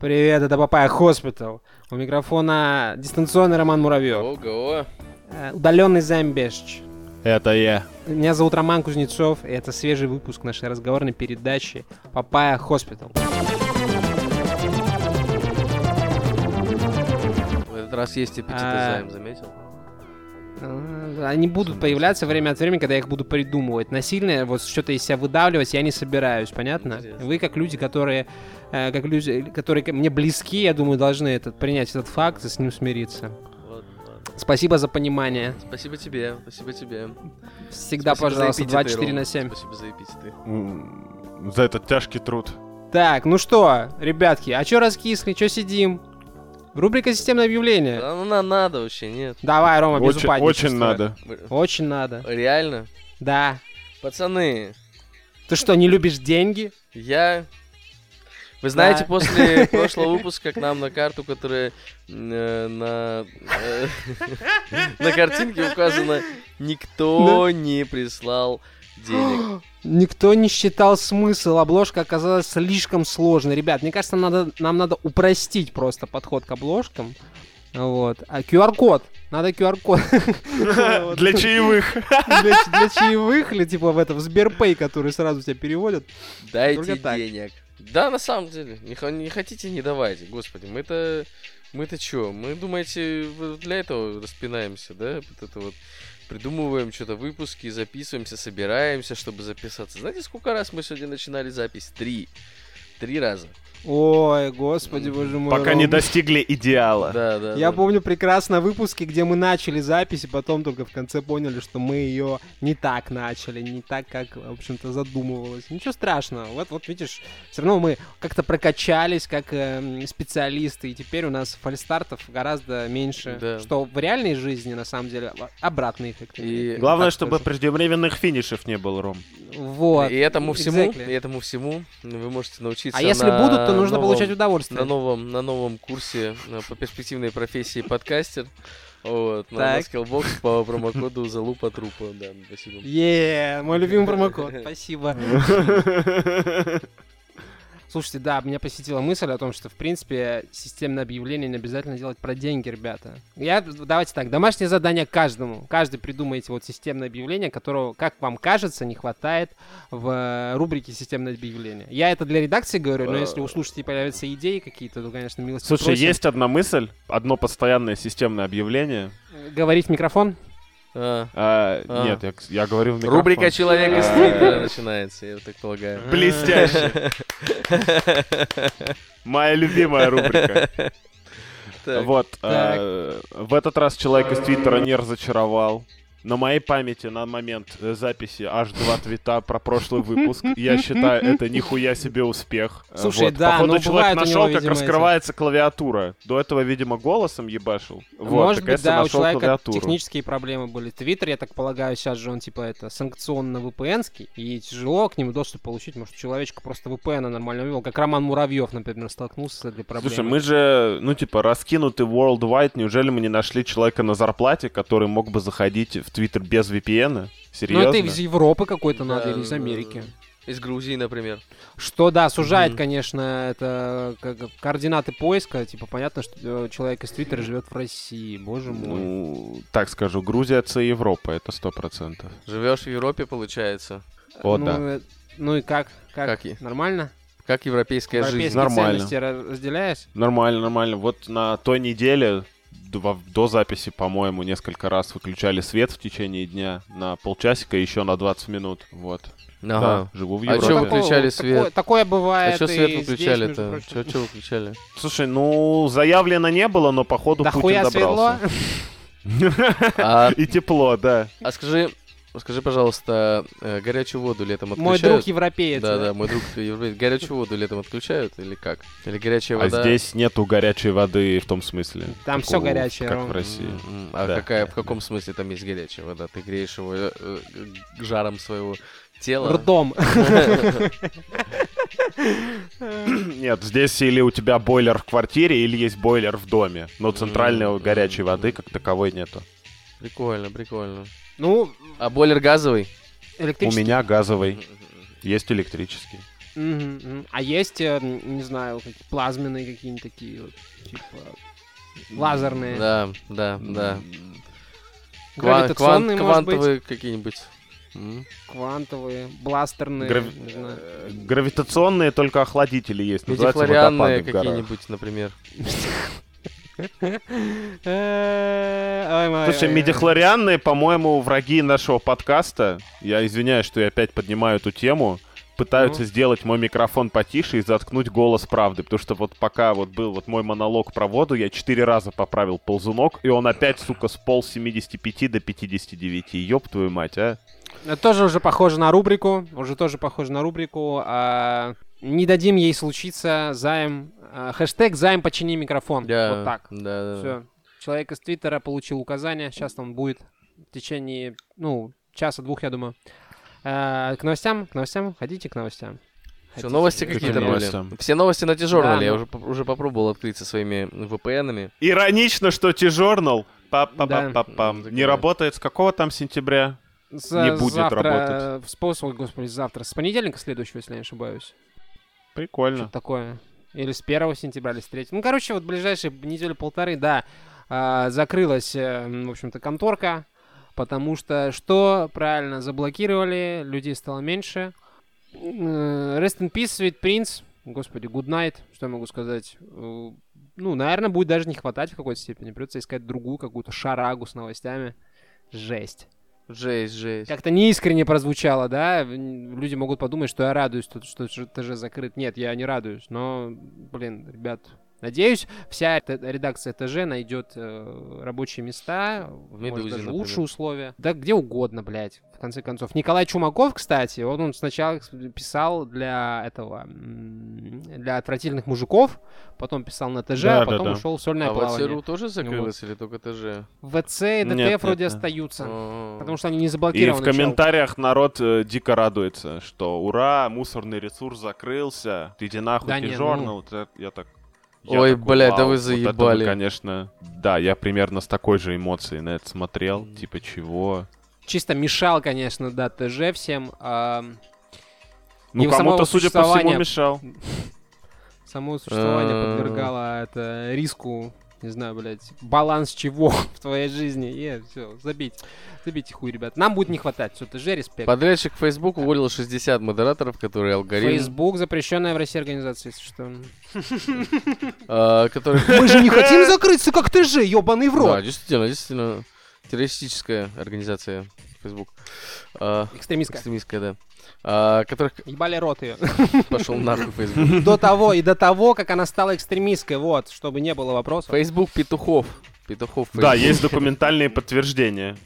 Привет, это Papaya Hospital. У микрофона дистанционный Роман Муравьев. Ого. Э, Удаленный Замбешч. Это я. Меня зовут Роман Кузнецов, и это свежий выпуск нашей разговорной передачи Papaya Hospital. В этот раз есть эпитеты. Займ, заметил? Э, Они будут появляться время от времени, когда я их буду придумывать. Насильно вот что-то из себя выдавливать я не собираюсь, понятно? Интересно. Вы как люди, которые, как люди, которые ко мне близки, я думаю, должны этот, принять этот факт и с ним смириться. Ладно. Спасибо за понимание. Спасибо тебе, спасибо тебе. Всегда, Спасибо пожалуйста, эпитеты, 24 Рома. на 7. Спасибо за эпитеты. За этот тяжкий труд. Так, ну что, ребятки, а чё раскисли, чё сидим? Рубрика «Системное объявление». Да ну на- надо вообще, нет. Давай, Рома, без Очень, очень надо. Очень надо. Реально? Да. Пацаны, Ты что, не любишь деньги? я... Вы знаете, Да. после прошлого выпуска к нам на карту, которая э, на, э, на картинке указана, никто не прислал денег. Никто не считал смысл, обложка оказалась слишком сложной. Ребят, мне кажется, надо, нам надо упростить просто подход к обложкам. Вот. А QR-код. Надо QR-код. Для чаевых. Для, чаевых или типа в этом Сберпэй, который сразу тебя переводят. Дайте денег. Да, на самом деле. Не, не хотите, не давайте. Господи, мы-то... Мы-то чё? Мы, думаете, для этого распинаемся, да? Вот это вот придумываем что-то выпуски, записываемся, собираемся, чтобы записаться. Знаете, сколько раз мы сегодня начинали запись? Три. Три раза. Ой, господи, боже мой. Пока не Ром. достигли идеала. Да, да. Я да. помню прекрасно выпуски, где мы начали запись, и потом только в конце поняли, что мы ее не так начали, не так, как, в общем-то, задумывалось. Ничего страшного. Вот, вот видишь, все равно мы как-то прокачались как эм, специалисты, и теперь у нас фальстартов гораздо меньше. Да. Что в реальной жизни, на самом деле, а- обратный эффект. И, Главное, так чтобы скажем. преждевременных финишев не было, Ром. Вот. и этому всему, exactly. и этому всему вы можете научиться А если на будут, то нужно новом- получать удовольствие. на новом, на новом курсе э, по перспективной профессии подкастер. Вот, на. Skillbox по промокоду залупа трупа, да, спасибо. Е, мой любимый промокод. Спасибо. Слушайте, да, меня посетила мысль о том, что, в принципе, системное объявление не обязательно делать про деньги, ребята. Я, давайте так, домашнее задание каждому. Каждый придумайте вот системное объявление, которого, как вам кажется, не хватает в э, рубрике системное объявление. Я это для редакции говорю, но если у слушателей появятся идеи какие-то, то, конечно, милости Слушай, просим. есть одна мысль, одно постоянное системное объявление. Говорить в микрофон? А, А, А. Нет, я, я говорю в микрофон. рубрика «Человек из А. Твиттера» начинается, я так полагаю. Блестяще. Моя любимая рубрика. Так, Вот, Так. э, в этот раз человек из Твиттера не разочаровал. На моей памяти на момент э, записи аж два твита про прошлый выпуск. Я считаю, это нихуя себе успех. Э, Слушай, вот. да, Походу, ну, человек у него, нашел, как видимо, эти- раскрывается клавиатура. До этого, видимо, голосом ебашил. Вот, Может быть, наконец-то да, у нашел человека клавиатуру. технические проблемы были. Твиттер, я так полагаю, сейчас же он типа это санкционно VPN-ский, и тяжело к нему доступ получить. Может, человечка просто VPN нормально вывел, как Роман Муравьев, например, столкнулся с этой проблемой. Слушай, мы же, ну, типа, раскинуты worldwide. Неужели мы не нашли человека на зарплате, который мог бы заходить в Твиттер без VPN? Ну, Серьезно? это из Европы какой-то да, надо, или из Америки. Из Грузии, например. Что, да, сужает, Мгм. конечно, это как, координаты поиска. Типа, понятно, что э, человек из Твиттера живет в России, боже мой. Ну, так скажу, Грузия это Европа, это сто процентов. Живешь в Европе, получается. О, ну, да. э, ну и как? Как? Как и- Нормально? Как европейская жизнь. Европейские Нормально. ценности ra- разделяешь? Нормально, нормально. Вот на той неделе до, до записи, по-моему, несколько раз выключали свет в течение дня на полчасика, еще на 20 минут. Вот. Ага. Да, живу в А Европе. чё вы выключали Такое- свет? Такое бывает А что и свет выключали-то? Чё, чё выключали? Слушай, ну, заявлено не было, но походу Да Путин хуя светло. добрался. А, И тепло, да. а скажи, скажи, пожалуйста, э, горячую воду летом Мой отключают? друг европеец. Да, да, мой друг европеец. Горячую воду летом отключают или как? Или горячая А вода? здесь нету горячей воды в том смысле. Там у- горячее, Как Ром. в России. А Да. какая, в каком смысле там есть горячая вода? Ты греешь его э, э, жаром своего тела? Ртом. Нет, здесь или у тебя бойлер в квартире, или есть бойлер в доме. Но центральной горячей воды как таковой нету. Прикольно, прикольно. Ну, А бойлер газовый? У электрический. меня газовый, есть электрический. Мгм. А есть, э, не знаю, какие- плазменные какие-нибудь такие, вот, типа, лазерные, Да, да, да. Кван- может быть, квантовые какие-нибудь. Квантовые, бластерные, грави- не знаю. э, Гравитационные только охладители есть. Медифлорианные какие-нибудь, например. Слушай, медихлорианные, по-моему, враги нашего подкаста. Я извиняюсь, что я опять поднимаю эту тему. Пытаются сделать мой микрофон потише и заткнуть голос правды. Потому что вот пока вот был вот мой монолог про воду, я четыре раза поправил ползунок, и он опять, сука, с 75 до 59. Ёб твою мать, а? Это тоже уже похоже на рубрику, уже тоже похоже на рубрику. а, не дадим ей случиться, займ. а, хэштег займ почини микрофон. Да, Вот так. Да, да. Все. Человек из Твиттера получил указание. Сейчас он будет в течение, ну, часа-двух, я думаю. А, к новостям, к новостям, ходите к новостям. Все, Хотите. новости какие-то были. Все новости на T-Journal. Да, Я ну. уже, уже попробовал открыть со своими VPN-ами. Иронично, что T-Journal па-па-па-па-пам, Да. не работает с какого там сентября? За- не будет завтра, работать. э, В способ, господи, завтра. С понедельника следующего, если я не ошибаюсь. Прикольно. Что-то такое. Или с 1 сентября, или с 3. Ну, короче, вот ближайшие недели полторы, да, а, закрылась, э, м, в общем-то, конторка, потому что что правильно заблокировали, людей стало меньше. Э, Rest in peace, Sweet Prince. Господи, good night, что я могу сказать. Э, Ну, наверное, будет даже не хватать в какой-то степени. Придется искать другую какую-то шарагу с новостями. Жесть. Жесть, жесть. Как-то неискренне прозвучало, да? Люди могут подумать, что я радуюсь, тут, что ТЖ закрыт. Нет, я не радуюсь. Но, блин, ребят, надеюсь, вся эта редакция ТЖ найдет э, рабочие места, В может, «Медузе», даже например. лучшие условия. Да где угодно, блядь, в конце концов. Николай Чумаков, кстати, он, он сначала писал для этого, для отвратительных мужиков, потом писал на ТЖ, Да, а да, потом да. ушел в сольное А плавание. ВЦРУ тоже закрылось или только ТЖ? ВЦ и ДТФ Нет, вроде нет. остаются. А. Потому что они не И заблокированы. в чел. комментариях народ э, дико радуется, что ура, мусорный ресурс закрылся, ты иди нахуй, Да ты не, журнал. Я так... я Ой, такой, блядь, да «Вау, вы вот это заебали». конечно, да, я примерно с такой же эмоцией на это смотрел, типа чего. чисто мешал, конечно, да, ТЖ всем. ам, Ну, кому-то, судя по всему, мешал. само существование А. подвергало это риску, не знаю, блядь, баланс чего в твоей жизни. И все, забить. Забейте хуй, ребят. Нам будет не хватать. Все, ТЖ, респект. Подрядчик Facebook уволил 60 модераторов, которые алгоритм... Facebook запрещенная в России организация, если что. а. Мы же не хотим закрыться, как ТЖ, ебаный в Да, рот. действительно, действительно. Террористическая организация Facebook. А, Экстремистка. Экстремистская, да. А, которых Ебали рот ее. пошел нахуй Facebook. До того и до того, как она стала экстремистской, вот, чтобы не было вопросов. Facebook петухов. Петухов Да, есть документальные подтверждения.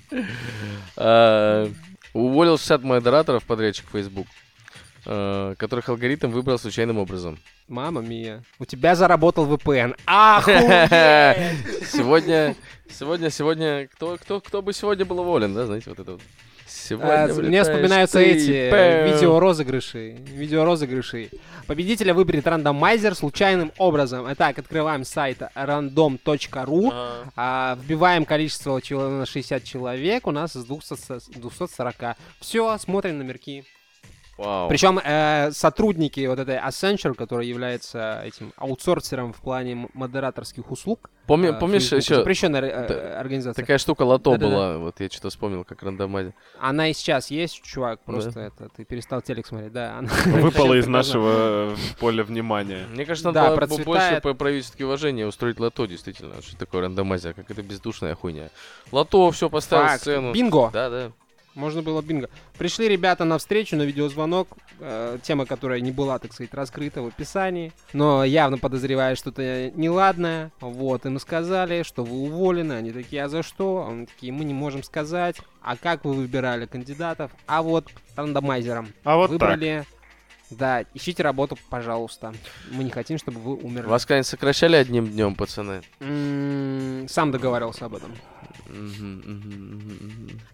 А, Уволил 60 модераторов подрядчик Facebook, а, которых алгоритм выбрал случайным образом. Мама мия. У тебя заработал VPN. Охуеть! Сегодня, сегодня, сегодня, кто, кто, кто бы сегодня был уволен, да, знаете, вот это вот. Сегодня А, Мне вспоминаются ты, эти пэм. видеорозыгрыши. Видеорозыгрыши. Победителя выберет рандомайзер случайным образом. Итак, открываем сайт random.ru. А, а, вбиваем количество на 60 человек. У нас из 200 240. Все, смотрим номерки. Вау. Причем э, сотрудники вот этой Accenture, который является этим аутсорсером в плане модераторских услуг. Помни- э, помнишь Facebook, еще Запрещенная э, организация. такая штука лото Да-да-да. была, вот я что-то вспомнил, как рандомайзер. Она и сейчас есть, чувак. Просто это ты перестал телек смотреть, да. она- Выпало из нашего э, поля внимания. Мне кажется, Да, надо было бо- больше процветает. по- проявить все-таки уважение, устроить лото, действительно. Что такое рандомайзер, как это бездушная хуйня. Лото, все, поставил сцену. Бинго! Да, да. Можно было бинго. Пришли ребята на встречу, на видеозвонок. э, тема, которая не была, так сказать, раскрыта в описании. Но явно подозревая что-то неладное. Вот, им сказали, что вы уволены. Они такие, а за что? Они такие, мы не можем сказать. А как вы выбирали кандидатов? А вот рандомайзером. А вот так. Выбрали. Да, ищите работу, пожалуйста. Мы не хотим, чтобы вы умерли. Вас, конечно, сокращали одним днем, пацаны. М, Сам договаривался об этом.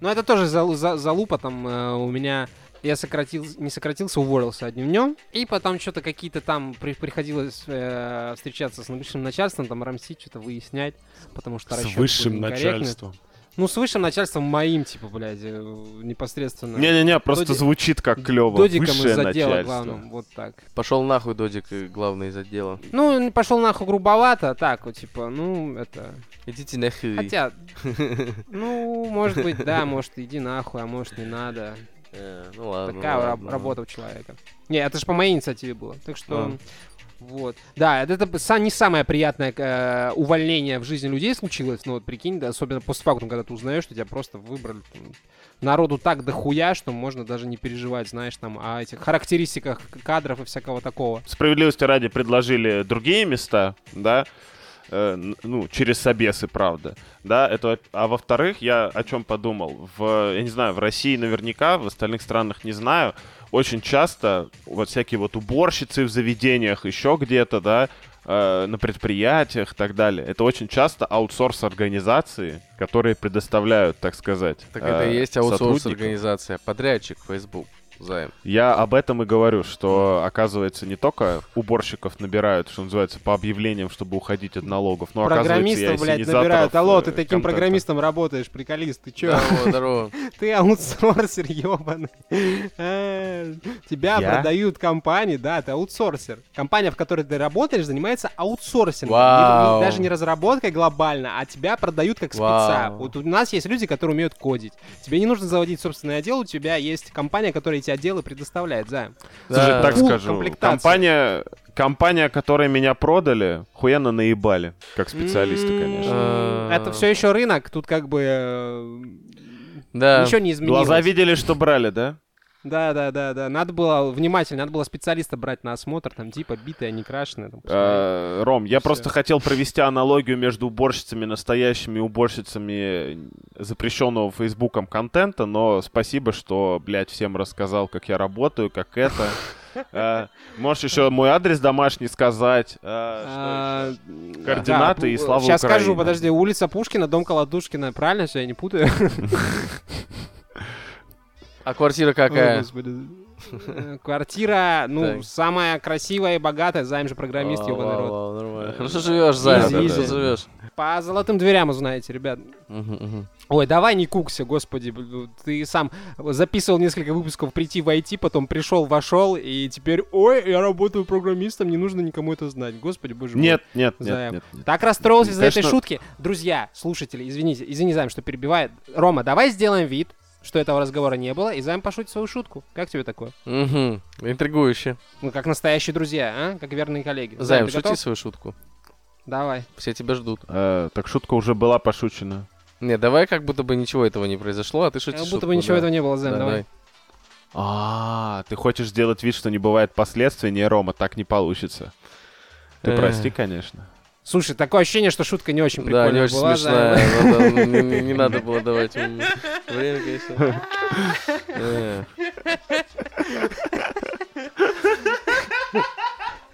Но это тоже залу- за- залупа там э, у меня. Я сократил, не сократился, уволился одним днем. И потом что-то какие-то там при- приходилось э, встречаться с высшим начальством, там рамсить, что-то выяснять, потому что С высшим начальством. Ну, с высшим начальством моим, типа, блядь, э, непосредственно. Не-не-не, просто Доди- звучит как клево. Додиком Высшее из отдела начальство. главным, вот так. Пошел нахуй, Додик, главный из отдела. Ну, пошел нахуй грубовато, так вот, типа, ну, это... Идите нахуй. Хотя, ну, может быть, да, может, иди нахуй, а может, не надо. Э, Ну ладно. Такая ну раб- ладно. работа у человека. Не, это же по моей инициативе было. Так что, А. вот. Да, это, не самое приятное э, увольнение в жизни людей случилось, но вот прикинь, да, особенно после фактум, когда ты узнаешь, что тебя просто выбрали. там, Народу так дохуя, что можно даже не переживать, знаешь, там, о этих характеристиках кадров и всякого такого. Справедливости ради предложили другие места, да, э, ну, через собесы, правда, да, это, а во-вторых, я о чем подумал, в, я не знаю, в России наверняка, в остальных странах не знаю, очень часто вот всякие вот уборщицы в заведениях, еще где-то, да, э, на предприятиях и так далее, это очень часто аутсорс организации, которые предоставляют, так сказать, Так это и э, есть аутсорс организация. Подрядчик Facebook. Займ. Я об этом и говорю, что, оказывается, не только уборщиков набирают, что называется, по объявлениям, чтобы уходить от налогов, но, оказывается, и Программистов, блядь, набирают. Алло, ты э, таким контента. программистом работаешь, приколист, ты чё? Здорово, здорово. Ты аутсорсер, ебаный. А, Тебя продают компании, да, ты аутсорсер. Компания, в которой ты работаешь, занимается аутсорсингом. Даже не разработкой глобально, а тебя продают как спеца. Вот у нас есть люди, которые умеют кодить. Тебе не нужно заводить собственный отдел, у тебя есть компания, которая эти отделы предоставляет, займ. Слушай, Да. так Пул скажу, компания, компания, которая меня продали, хуяно наебали, как специалисты, М, конечно. А. Это все еще рынок, тут как бы э, Да. ничего не изменилось. Глаза видели, что брали, да? Да, да, да, да. Надо было внимательно, надо было специалиста брать на осмотр, там типа битая, не крашеная. Там, посмотреть. Э, Ром, я Всё. просто хотел провести аналогию между уборщицами, настоящими уборщицами запрещенного Фейсбуком контента, но спасибо, что, блядь, всем рассказал, как я работаю, как это. Э, Можешь еще мой адрес домашний сказать. э, А, что? Координаты и слава Сейчас скажу, подожди, улица Пушкина, дом Колотушкина, правильно все, я не путаю? А квартира какая? Э, Квартира, ну, Так. самая красивая и богатая, Займ же программист, Вау, ебаный вау, рот. вау, нормально. Хорошо живешь, Займ. Easy, Хорошо easy. живешь. По золотым дверям узнаете, ребят. Мгм, мгм. Ой, давай не кукся, господи. бл- Ты сам записывал несколько выпусков прийти войти, потом пришел, вошел, и теперь, ой, я работаю программистом, не нужно никому это знать. Господи, боже мой. Нет, нет, нет, Займ. нет, нет. Так расстроился из-за этой Конечно. шутки. Друзья, слушатели, извините, извини, Займ, что перебивает. Рома, давай сделаем вид, что этого разговора не было, и Займ пошутит свою шутку. Как тебе такое? Мгм. Интригующе. Ну, как настоящие друзья, а? Как верные коллеги. Займ, ты шути готов? свою шутку. Давай. Все тебя ждут. Э, Так шутка уже была пошучена. Не, давай как будто бы ничего этого не произошло, а ты шутишь Как будто шутку, бы ничего да. этого не было, Займ, Да, давай. А, ты хочешь сделать вид, что не бывает последствий? Не, Рома, так не получится. Ты Эх. прости, конечно. Слушай, такое ощущение, что шутка не очень Да, прикольная не очень была, смешная. Да, Не не- не надо было давать время, конечно. Э,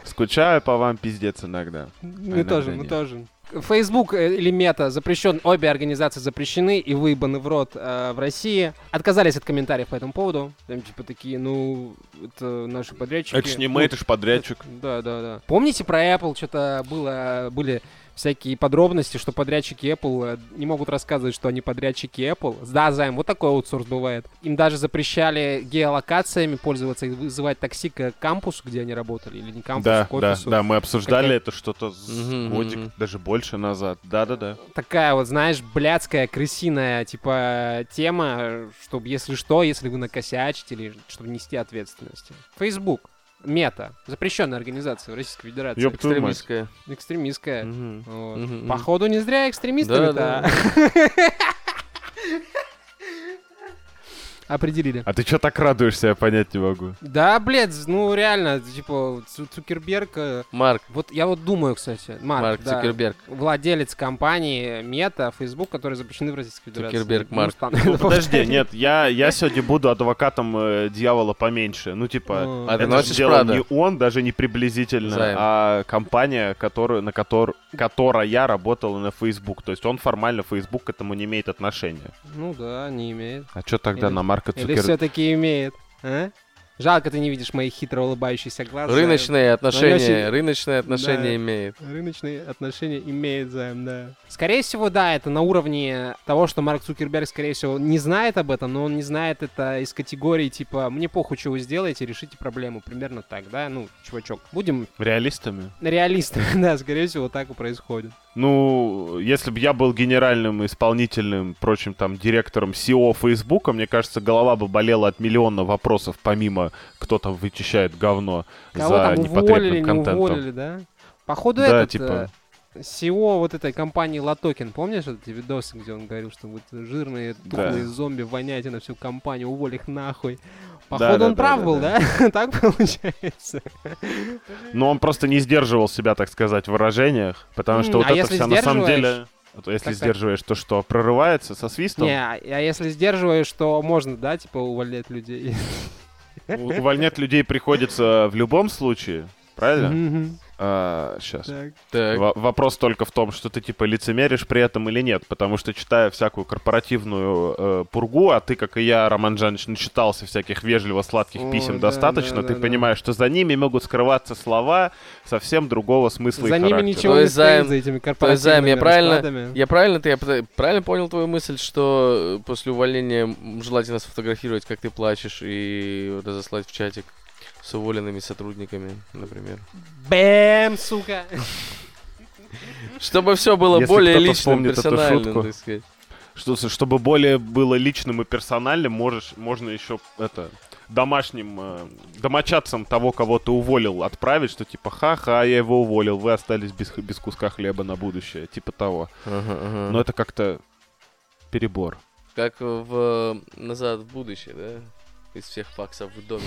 Скучаю по вам, пиздец, иногда. Мы тоже, мы тоже. Facebook э, или Мета запрещен, обе организации запрещены и выебаны в рот э, в России. Отказались от комментариев по этому поводу. Там типа такие, ну, это наши подрядчики. Это ж не Ну, мы, это ж подрядчик. Да, да, да. Помните про Apple что-то было, были всякие подробности, что подрядчики Apple э, не могут рассказывать, что они подрядчики Apple. Да, Займ, вот такой аутсорс бывает. Им даже запрещали геолокациями пользоваться и вызывать такси к кампусу, где они работали, или не кампусу, Да, к да, офису. да, мы обсуждали Какая- это что-то Мгм, годик, даже больше назад. Да-да-да. такая вот, знаешь, блядская, крысиная, типа, тема, чтобы, если что, если вы накосячите, или чтобы нести ответственность. Facebook, Мета, запрещенная организация в Российской Федерации. Ёб. Экстремистская. Экстремистская. Мгм. Вот. Мгм. Походу, не зря экстремистами-то. Да, Определили. А ты что так радуешься, я понять не могу. Да, блядь, ну реально, типа, Цу- Цукерберг... э, Марк, Вот я вот думаю, кстати, Марк, Марк да, Цукерберг. владелец компании Мета, Facebook, которые запрещены в Российской Федерации. Цукерберг, Ну, Марк. Ну, подожди, нет, я, я сегодня буду адвокатом э, дьявола поменьше. Ну, типа, Ну, А это же носишь делал не он, даже не приблизительно, Займ. а компания, которую, на котор, которая работала на Facebook. То есть он формально Facebook к этому не имеет отношения. Ну да, не имеет. А что тогда Или- на Марка Или Цукерберга? все-таки имеет? А? Жалко, ты не видишь мои хитро улыбающиеся глаза. Рыночные отношения, очень- рыночные отношения Да. имеет. Рыночные отношения имеет займ, да. Скорее всего, да, это на уровне того, что Марк Цукерберг, скорее всего, не знает об этом, но он не знает это из категории, типа, мне похуй, что вы сделаете, решите проблему. Примерно так, да? Ну, чувачок, будем Реалистами? реалистами, да, скорее всего, так и происходит. Ну, если бы я был генеральным исполнительным, прочим, там, директором SEO Фейсбука, мне кажется, голова бы болела от миллиона вопросов, помимо кто там вычищает говно Кого за там уволили, непотребным не контентом. уволили, да? Походу, Да, этот, типа. SEO вот этой компании Латокин, помнишь эти видосы, где он говорил, что вот жирные, Да. тухлые зомби воняете на всю компанию, уволь их нахуй. Да, Походу, да, он да, прав да, был, да. да? Так получается. Но он просто не сдерживал себя, так сказать, в выражениях, потому что вот а это вся на самом деле... то если Так, сдерживаешь, то что, прорывается со свистом? Не, а а если сдерживаешь, то можно, да, типа, увольнять людей. Увольнять людей приходится в любом случае, правильно? Мгм. сейчас. Так. Так, Вопрос только в том, что ты типа лицемеришь при этом или нет, потому что читая всякую корпоративную э, пургу, а ты, как и я, Роман Джанович, начитался всяких вежливо-сладких О, писем да, достаточно, да, ты да, понимаешь, что за ними могут скрываться слова совсем другого смысла За и ними характера. ничего То не есть, стоит, Займ, за этими то есть, Займ, я корпоративными правильно, я правильно, ты, я правильно понял твою мысль, что э, после увольнения желательно сфотографировать, как ты плачешь, и разослать в чатик с уволенными сотрудниками, например. Бэм, сука! Чтобы все было Если более личным, эту персональным, шутку. так сказать. Что, чтобы более было личным и персональным, можешь, можно еще это домашним э, домочадцам того, кого ты уволил, отправить, что типа ха-ха, я его уволил, вы остались без, без куска хлеба на будущее, типа того. Ага, ага. Но это как-то перебор. Как в «Назад в будущее», да? Из всех факсов в доме.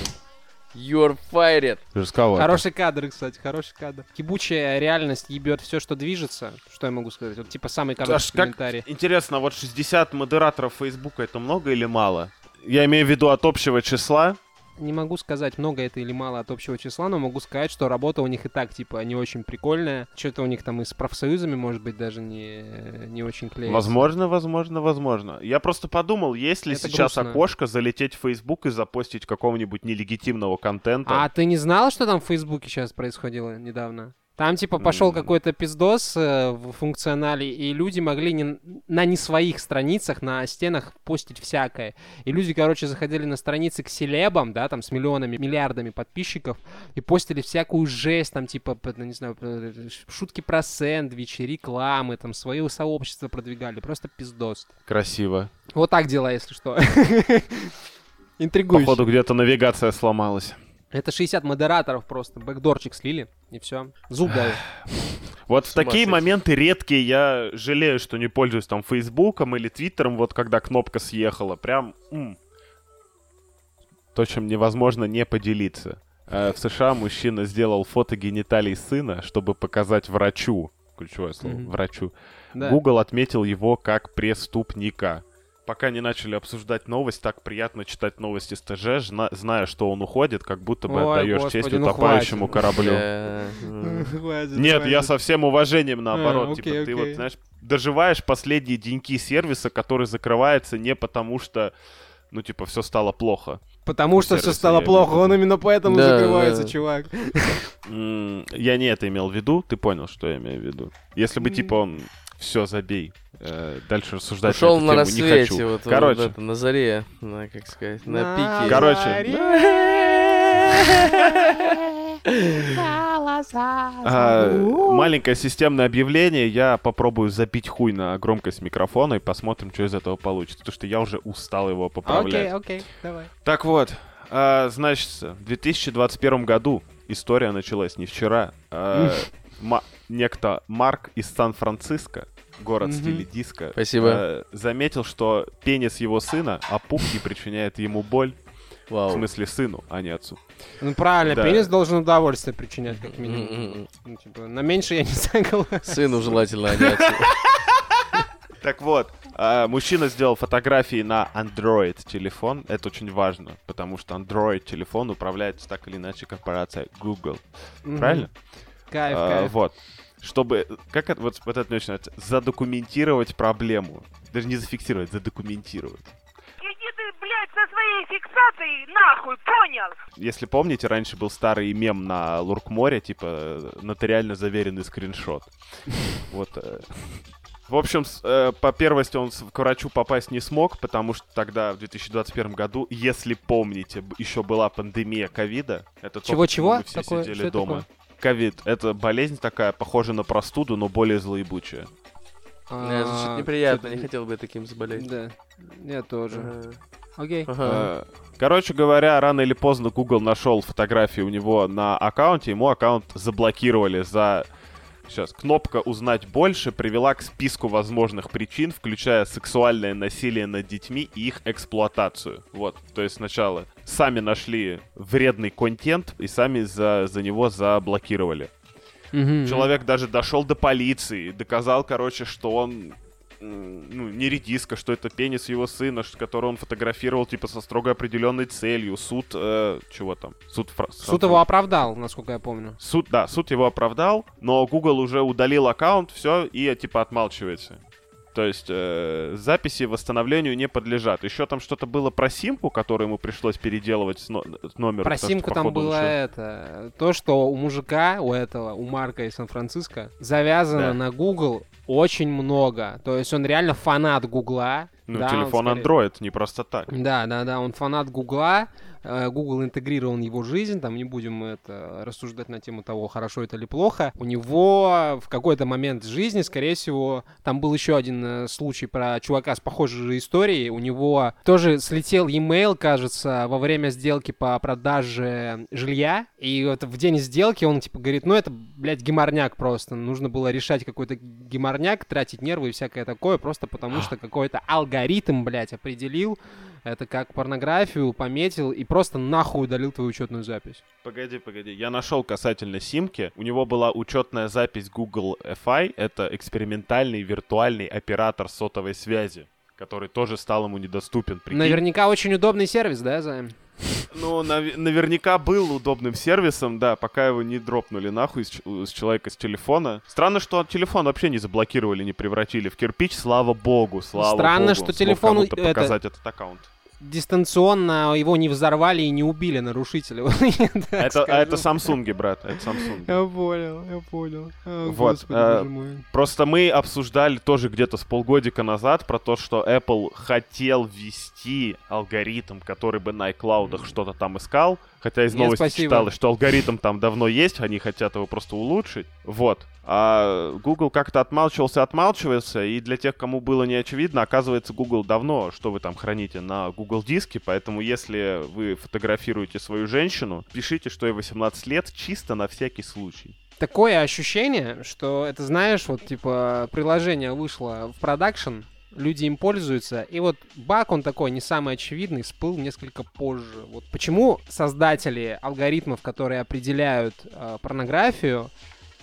You're fired! Жестковато. Хороший кадр, кстати, хороший кадр. Кибучая реальность ебет все, что движется. Что я могу сказать? Вот типа самый Аж короткий как- комментарий. Интересно, вот 60 модераторов Фейсбука это много или мало? Я имею в виду от общего числа. Не могу сказать, много это или мало от общего числа, но могу сказать, что работа у них и так, типа, не очень прикольная. Что-то у них там и с профсоюзами, может быть, даже не, не очень клеится. Возможно, возможно, возможно. Я просто подумал, есть ли Это сейчас грустно. окошко залететь в Facebook и запостить какого-нибудь нелегитимного контента. А ты не знал, что там в Фейсбуке сейчас происходило недавно? Там, типа, пошел какой-то пиздос э, в функционале, и люди могли не, на не своих страницах, на стенах постить всякое. И люди, короче, заходили на страницы к селебам, да, там, с миллионами, миллиардами подписчиков, и постили всякую жесть, там, типа, ну, не знаю, п- шутки про сэндвичи, рекламы, там, свое сообщество продвигали. Просто пиздос. Красиво. Вот так дела, если что. Интригующе. Походу, где-то навигация сломалась. Это 60 модераторов просто. Бэкдорчик слили, и все. Зуб дают. Вот в такие моменты редкие я жалею, что не пользуюсь там Фейсбуком или Твиттером, вот когда кнопка съехала. Прям м. то, чем невозможно не поделиться. Э, В США мужчина сделал фото гениталий сына, чтобы показать врачу, ключевое слово, врачу. Да. Google отметил его как преступника. Пока не начали обсуждать новость, так приятно читать новости с ТЖ, жна- зная, что он уходит, как будто бы Ой, отдаешь господи, честь ну утопающему хватит. кораблю. Нет, я со всем уважением наоборот. А, типа, ты вот, знаешь, доживаешь последние деньки сервиса, который закрывается не потому, что, ну, типа, все стало плохо. Потому что все стало плохо, он именно поэтому Да, закрывается, да. чувак. Я не это имел в виду, ты понял, что я имею в виду. Если бы, типа, он все забей. э, Дальше рассуждать Ушел эту на тему не рассвете, хочу. вот, вот Короче, это, на заре, на, как сказать, на, На пике. Короче. а, маленькое системное объявление. Я попробую забить хуй на громкость микрофона и посмотрим, что из этого получится. Потому что я уже устал его поправлять. Окей, окей, давай. Так вот, а, значит, в 2021 году история началась не вчера. а, некто Марк из Сан-Франциско, город в Мгм. стиле диска, Спасибо. а, заметил, что пенис его сына опух и причиняет ему боль. В Вау. смысле сыну, а не отцу. Ну правильно, Да. пенис должен удовольствие причинять, как минимум. М-м-м. Ну, типа, на меньше я не согласен. Сыну желательно, а не отцу. Так вот, а, мужчина сделал фотографии на Android телефон. Это очень важно, потому что Android телефон управляется так или иначе корпорацией Google. Правильно? Кайф, А, кайф. Вот. Чтобы, как это, вот, вот это очень нравится, задокументировать проблему. Даже не зафиксировать, задокументировать. Иди ты, блядь, со своей фиксацией нахуй, понял? Если помните, раньше был старый мем на Луркморе, типа нотариально заверенный скриншот. Вот. э. В общем, э, по первости он к врачу попасть не смог, потому что тогда, в 2021 году, если помните, еще была пандемия ковида. Это то, Чего-чего? Мы все Такое- сидели что дома. Ковид — это болезнь такая, похожая на простуду, но более злоебучая. Не, звучит А, неприятно, не хотел бы таким заболеть. Да, я тоже. Ага. Окей. Э, Короче говоря, рано или поздно Google нашел фотографии у него на аккаунте, ему аккаунт заблокировали за... Сейчас, кнопка «Узнать больше» привела к списку возможных причин, включая сексуальное насилие над детьми и их эксплуатацию. Вот, то есть сначала сами нашли вредный контент и сами за, за него заблокировали. Мгм. Человек даже дошел до полиции, доказал, короче, что он ну, не редиска, что это пенис его сына, который он фотографировал, типа, со строго определенной целью. Суд, э, чего там? Суд, фра- Суд его оправдал, насколько я помню. Суд, да, суд его оправдал, но Google уже удалил аккаунт, все, и, типа, отмалчивается. То есть э, записи восстановлению не подлежат. Еще там что-то было про симку, которую ему пришлось переделывать с, но- с номером. Про потому что, симку там было ещё- это. То, что у мужика, у этого, у Марка из Сан-Франциско, завязано Да. на Google очень много. То есть он реально фанат Гугла. Ну, Да, он телефон скорее- Android, не просто так. Да, да, да, он фанат Гугла. э, Google интегрирован в его жизнь, там не будем это рассуждать на тему того, хорошо это или плохо. У него в какой-то момент жизни, скорее всего, там был еще один э, случай про чувака с похожей же историей. У него тоже слетел e-mail, кажется, во время сделки по продаже жилья. И вот в день сделки он типа говорит, ну это, блядь, геморняк просто. Нужно было решать какой-то геморняк, тратить нервы и всякое такое, просто потому что какой-то алгоритм, блядь, определил, это как порнографию пометил и просто нахуй удалил твою учетную запись. Погоди, погоди. Я нашел касательно симки. У него была учетная запись Google FI. Это экспериментальный виртуальный оператор сотовой связи, который тоже стал ему недоступен. Прикинь? Наверняка очень удобный сервис, да, Займ? Ну, нав- наверняка был удобным сервисом, да, пока его не дропнули нахуй с, с человека с телефона. Странно, что телефон вообще не заблокировали, не превратили в кирпич, слава богу, слава Странно, богу. что кому-то это- показать этот аккаунт. Дистанционно его не взорвали и не убили нарушители. Вот я так Это, а это. Samsung, брат, это Samsung. Я понял, я понял. О, Вот, Господи, э, мой. Просто мы обсуждали тоже где-то с полгодика назад про то, что Apple хотел ввести алгоритм, который бы на iCloud что-то там искал. Хотя из Нет, новости спасибо. читалось, что алгоритм там давно есть, они хотят его просто улучшить. Вот. А Google как-то отмалчивался, отмалчивается, и для тех, кому было не очевидно, оказывается, Google давно, что вы там храните на Google диске, поэтому если вы фотографируете свою женщину, пишите, что ей 18 лет, чисто на всякий случай. Такое ощущение, что это, знаешь, вот типа приложение вышло в продакшн, люди им пользуются, и вот баг, он такой не самый очевидный, всплыл несколько позже. Вот почему создатели алгоритмов, которые определяют э, порнографию,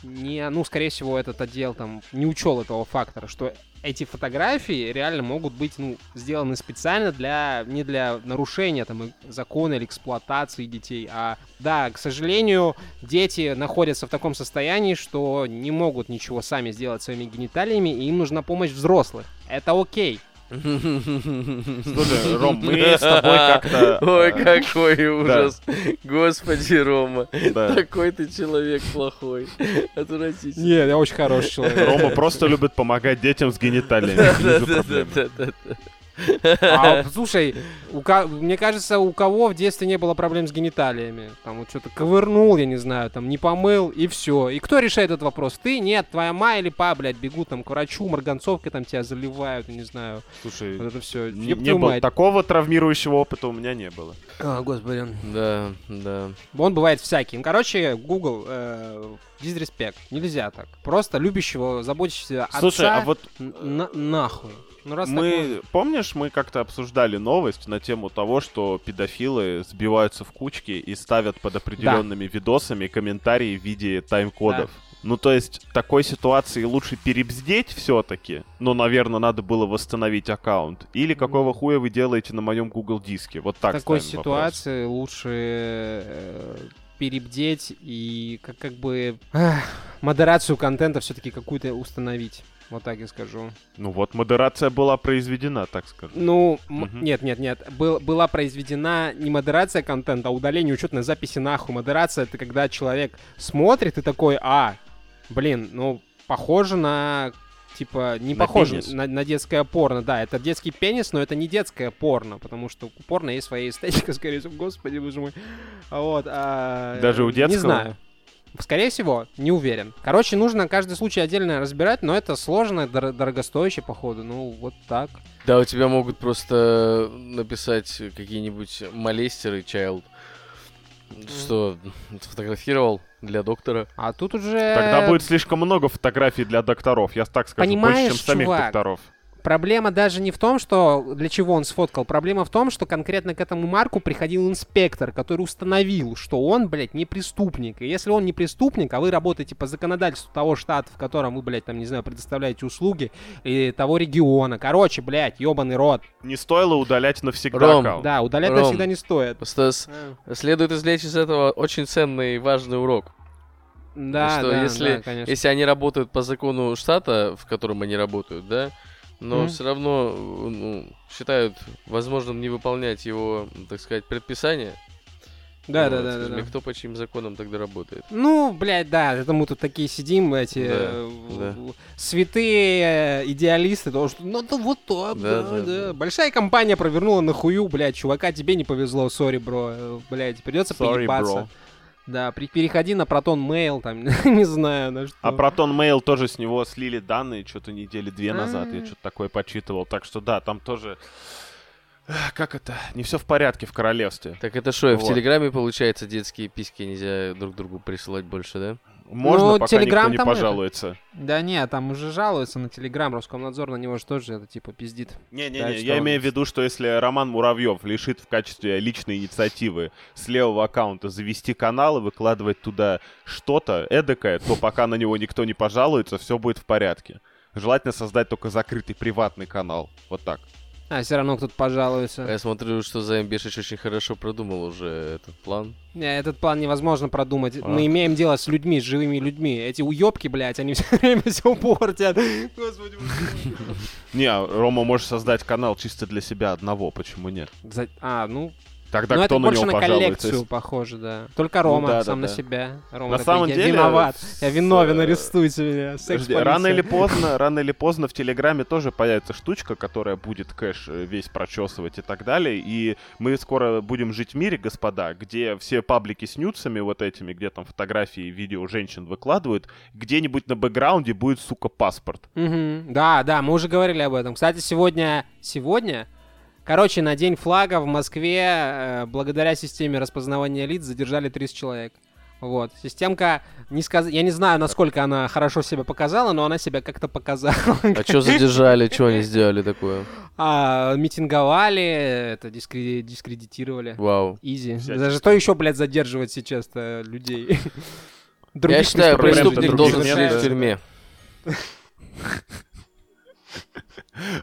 не, ну, скорее всего, этот отдел там не учел этого фактора, что эти фотографии реально могут быть, ну, сделаны специально для, не для нарушения там закона или эксплуатации детей, а, да, к сожалению, дети находятся в таком состоянии, что не могут ничего сами сделать своими гениталиями, и им нужна помощь взрослых. Это окей. Слушай, Ром, мы с тобой как-то... Ой, э, какой ужас. Господи, Рома. да. Такой ты человек плохой. Отвратительный. Нет, я очень хороший человек. Рома просто любит помогать детям с гениталиями. Да-да-да-да-да. А, слушай, у мне кажется, у кого в детстве не было проблем с гениталиями? Там вот что-то ковырнул, я не знаю, там не помыл, и все. И кто решает этот вопрос? Ты? Нет, твоя мама или папа, блядь, бегут там к врачу, марганцовкой там тебя заливают, я не знаю. Слушай, Вот это все. не, не было такого травмирующего опыта у меня не было. А, господи. Да, да. Он бывает всякий. Ну, короче, Google, э, дизреспект. Нельзя так. Просто любящего, заботящегося отца Слушай, а вот на- нахуй. Ну, раз так мы, помнишь, мы как-то обсуждали новость на тему того, что педофилы сбиваются в кучки и ставят под определенными видосами комментарии в виде тайм-кодов. Ну, то есть, такой ситуации лучше перебздеть все-таки, но, наверное, надо было восстановить аккаунт. Или какого хуя вы делаете на моем Google диске? Вот так в такой ставим вопрос. ситуации лучше э, перебдеть и как, как бы ах, модерацию контента все-таки какую-то установить. Вот так я скажу. Ну вот, модерация была произведена, так скажем. Ну, нет, нет, нет. Был, была произведена не модерация контента, а удаление учетной записи нахуй. Модерация это когда человек смотрит и такой, а, блин, ну, похоже на типа не На похоже пенис. на, на детское порно, да, это детский пенис, но это не детское порно, потому что у порно есть своя эстетика, скорее всего, господи, боже мой. Вот, а, Даже у Не детского? знаю. Скорее всего, не уверен. Короче, нужно каждый случай отдельно разбирать, но это сложно, дор- дорогостоящее, походу. Ну, вот так. Да, у тебя могут просто написать какие-нибудь молестеры, child. Что, сфотографировал для доктора. А тут уже... Тогда будет слишком много фотографий для докторов, я так скажу, больше, Понимаешь, чем самих чувак, докторов. Проблема даже не в том, что для чего он сфоткал. Проблема в том, что конкретно к этому Марку приходил инспектор, который установил, что он, блядь, не преступник. И если он не преступник, а вы работаете по законодательству того штата, в котором вы, блядь, там, не знаю, предоставляете услуги, и того региона. Короче, блядь, ебаный рот. Не стоило удалять навсегда Ром, аккаунт. Да, удалять Ром. навсегда не стоит. Просто с- А. следует извлечь из этого очень ценный и важный урок. Да, что да, если, да, конечно. если они работают по закону штата, в котором они работают, да, но Мгм. все равно ну, считают возможным не выполнять его, так сказать, предписания. Да, вот, да, да, да, скажем, да. кто по чьим законам тогда работает? Ну, блядь, да, это мы тут такие сидим, эти Да, э, да. святые э, идеалисты, того, что ну да вот так, Да, да, да, да. Большая компания провернула на хую, блядь, чувака, тебе не повезло, сори, бро, э, блядь, придется Sorry, поебаться. bro. Да, при- переходи на Proton Mail, там, не знаю, на что. А Proton Mail тоже с него слили данные что-то недели две назад. А. Я что-то такое почитывал. Так что да, там тоже... Как это? Не все в порядке в королевстве. Так это что, в Вот. Телеграме, получается, детские письки нельзя друг другу присылать больше, да? Можно, Ну, пока Telegram никто не там это. пожалуется. Да не, там уже жалуются на Телеграм, Роскомнадзор на него же тоже это типа пиздит. Не-не-не, Так я что- имею в виду, что если Роман Муравьев лишит в качестве личной инициативы с левого аккаунта завести канал и выкладывать туда что-то эдакое, то пока на него никто не пожалуется, все будет в порядке. Желательно создать только закрытый приватный канал. Вот так. А, все равно кто-то пожалуется. Я смотрю, что Заембешич очень хорошо продумал уже этот план. Не, этот план невозможно продумать. А. Мы имеем дело с людьми, с живыми людьми. Эти уебки, блядь, они все время все портят. Господи. Не, а Рома может создать канал чисто для себя одного, почему нет? А, ну, Тогда ну это кто на больше него на пожалуется? коллекцию похоже, да. Только Рома да, сам да, на да. себя. Рома На такой, самом я деле, виноват. Я виновен, э, арестуйте меня. Подожди, рано или поздно, рано или поздно в Телеграме тоже появится штучка, которая будет кэш э, весь прочесывать и так далее. И мы скоро будем жить в мире, господа, где все паблики с нюцами вот этими, где там фотографии и видео женщин выкладывают, где-нибудь на бэкграунде будет, сука, паспорт. Мгм. Да, да, мы уже говорили об этом. Кстати, сегодня... Сегодня? Короче, на День флага в Москве э, благодаря системе распознавания лиц задержали 30 человек. Вот. Системка, не сказ... я не знаю, насколько она хорошо себя показала, но она себя как-то показала. А что задержали, что они сделали такое? А, митинговали, это дискре- дискредитировали. Вау. Изи. За что еще, блядь, задерживать сейчас-то людей? Я Других считаю, преступлений преступник должен сидеть в тюрьме.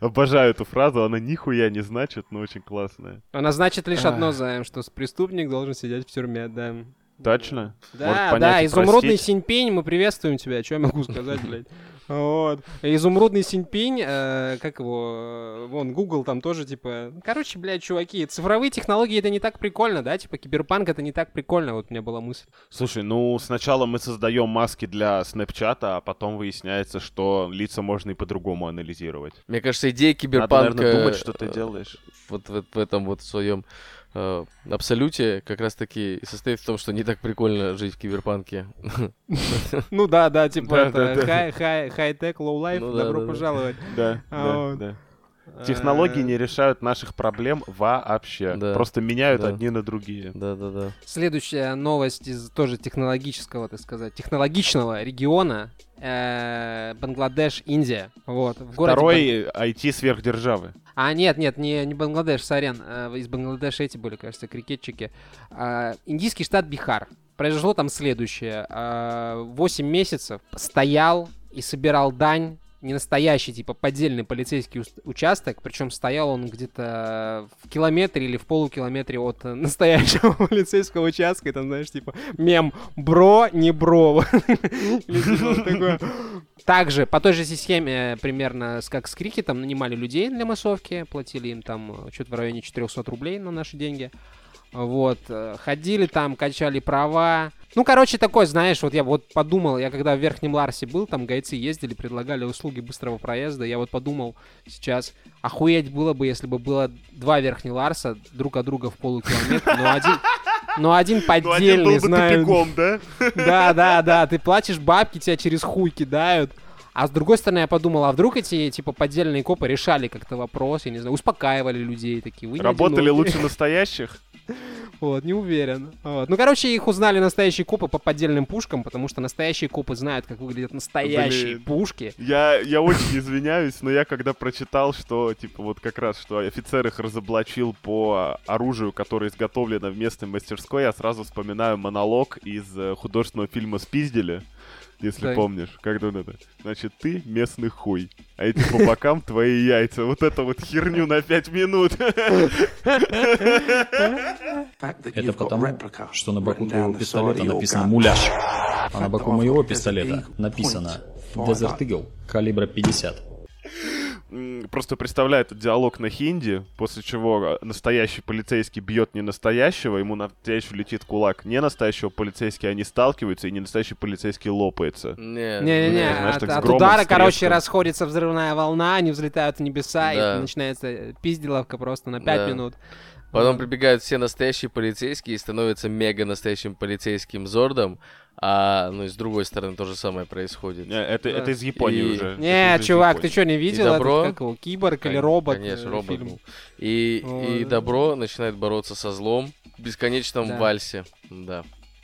Обожаю эту фразу, она нихуя не значит, но очень классная. Она значит лишь одно. Займ, что преступник должен сидеть в тюрьме, да. Точно? Да, да, изумрудный синьпень, мы приветствуем тебя, что я могу сказать, блядь. Вот. Изумрудный синьпень, э, как его, э, вон, Google там тоже, типа, короче, блядь, чуваки, цифровые технологии это не так прикольно, да, типа, киберпанк это не так прикольно, вот у меня была мысль. Слушай, ну сначала мы создаем маски для Snapchat а, а потом выясняется, что лица можно и по-другому анализировать. Мне кажется, идея Надо, киберпанка... наверное, думать, что ты э, делаешь. Вот в, в этом вот своем э, абсолюте как раз-таки и состоит в том, что не так прикольно жить в киберпанке. Ну да, да, типа, high-tech, low-life, Ну добро пожаловать. Да, А, да, да. Технологии Э, не решают наших проблем вообще. Да. Просто меняют Да. одни на другие. Да-да-да. Следующая новость из тоже технологического, так сказать, технологичного региона. э, Бангладеш, Индия. Вот. В городе Второй IT-сверхдержавы. А, нет, нет, не, не Бангладеш, сорян. Э, Из Бангладеша эти были, кажется, крикетчики. А, Индийский штат Бихар. Произошло там следующее. А, 8 месяцев стоял и собирал дань не настоящий, типа поддельный полицейский участок, причем стоял он где-то в километре или в полукилометре от э, настоящего полицейского участка, и там, знаешь, типа мем «бро, не бро». Типа. Также по той же схеме, э, примерно как с крикетом, нанимали людей для массовки, платили им там что-то в районе 400 рублей на наши деньги. Вот, э, ходили там, качали права. Ну, короче, такой, знаешь, вот я вот подумал, я когда в Верхнем Ларсе был, там гайцы ездили, предлагали услуги быстрого проезда, я вот подумал сейчас, охуеть было бы, если бы было два Верхних Ларса друг от друга в полукилометре, но один, но один Ну, один поддельный, был бы знаю. тупиком, да? Да, да, да, ты платишь бабки, тебя через хуй кидают. А с другой стороны, я подумал, а вдруг эти, типа, поддельные копы решали как-то вопрос, я не знаю, успокаивали людей такие. Вы Работали одиноки». лучше настоящих? Вот, не уверен. Вот. Ну, короче, их узнали настоящие копы по поддельным пушкам, потому что настоящие копы знают, как выглядят настоящие Блин. пушки. Я, я очень извиняюсь, но я когда прочитал, что, типа, вот как раз, что офицер их разоблачил по оружию, которое изготовлено в местной мастерской, я сразу вспоминаю монолог из э, художественного фильма «Спиздили», если Так. помнишь, когда он это... Значит, ты местный хуй, а эти по бокам твои яйца. Вот это вот херню на пять минут. Это потому, что на боку твоего пистолета написано «Муляж», а на боку моего пистолета написано «Desert Eagle» калибра 50. Просто представляю этот диалог на хинди, после чего э, настоящий полицейский бьет не настоящего, ему на навстречу летит кулак не настоящего полицейский, они сталкиваются, и не настоящий полицейский лопается. Не, Не-не-не, от, так от удара, короче, расходится взрывная волна, они взлетают в небеса, Да. и начинается э, пизделовка просто на 5 Да. минут. Потом прибегают все настоящие полицейские и становятся мега настоящим полицейским Зордом, а ну и с другой стороны то же самое происходит. Не, Это, Да. это из Японии И- уже. Не, Это чувак, ты что, не видел этот, добро? как его, киборг или Кон- робот? Конечно, э, робот фильм? был. И, и да. добро начинает бороться со злом в бесконечном Да. вальсе. Да.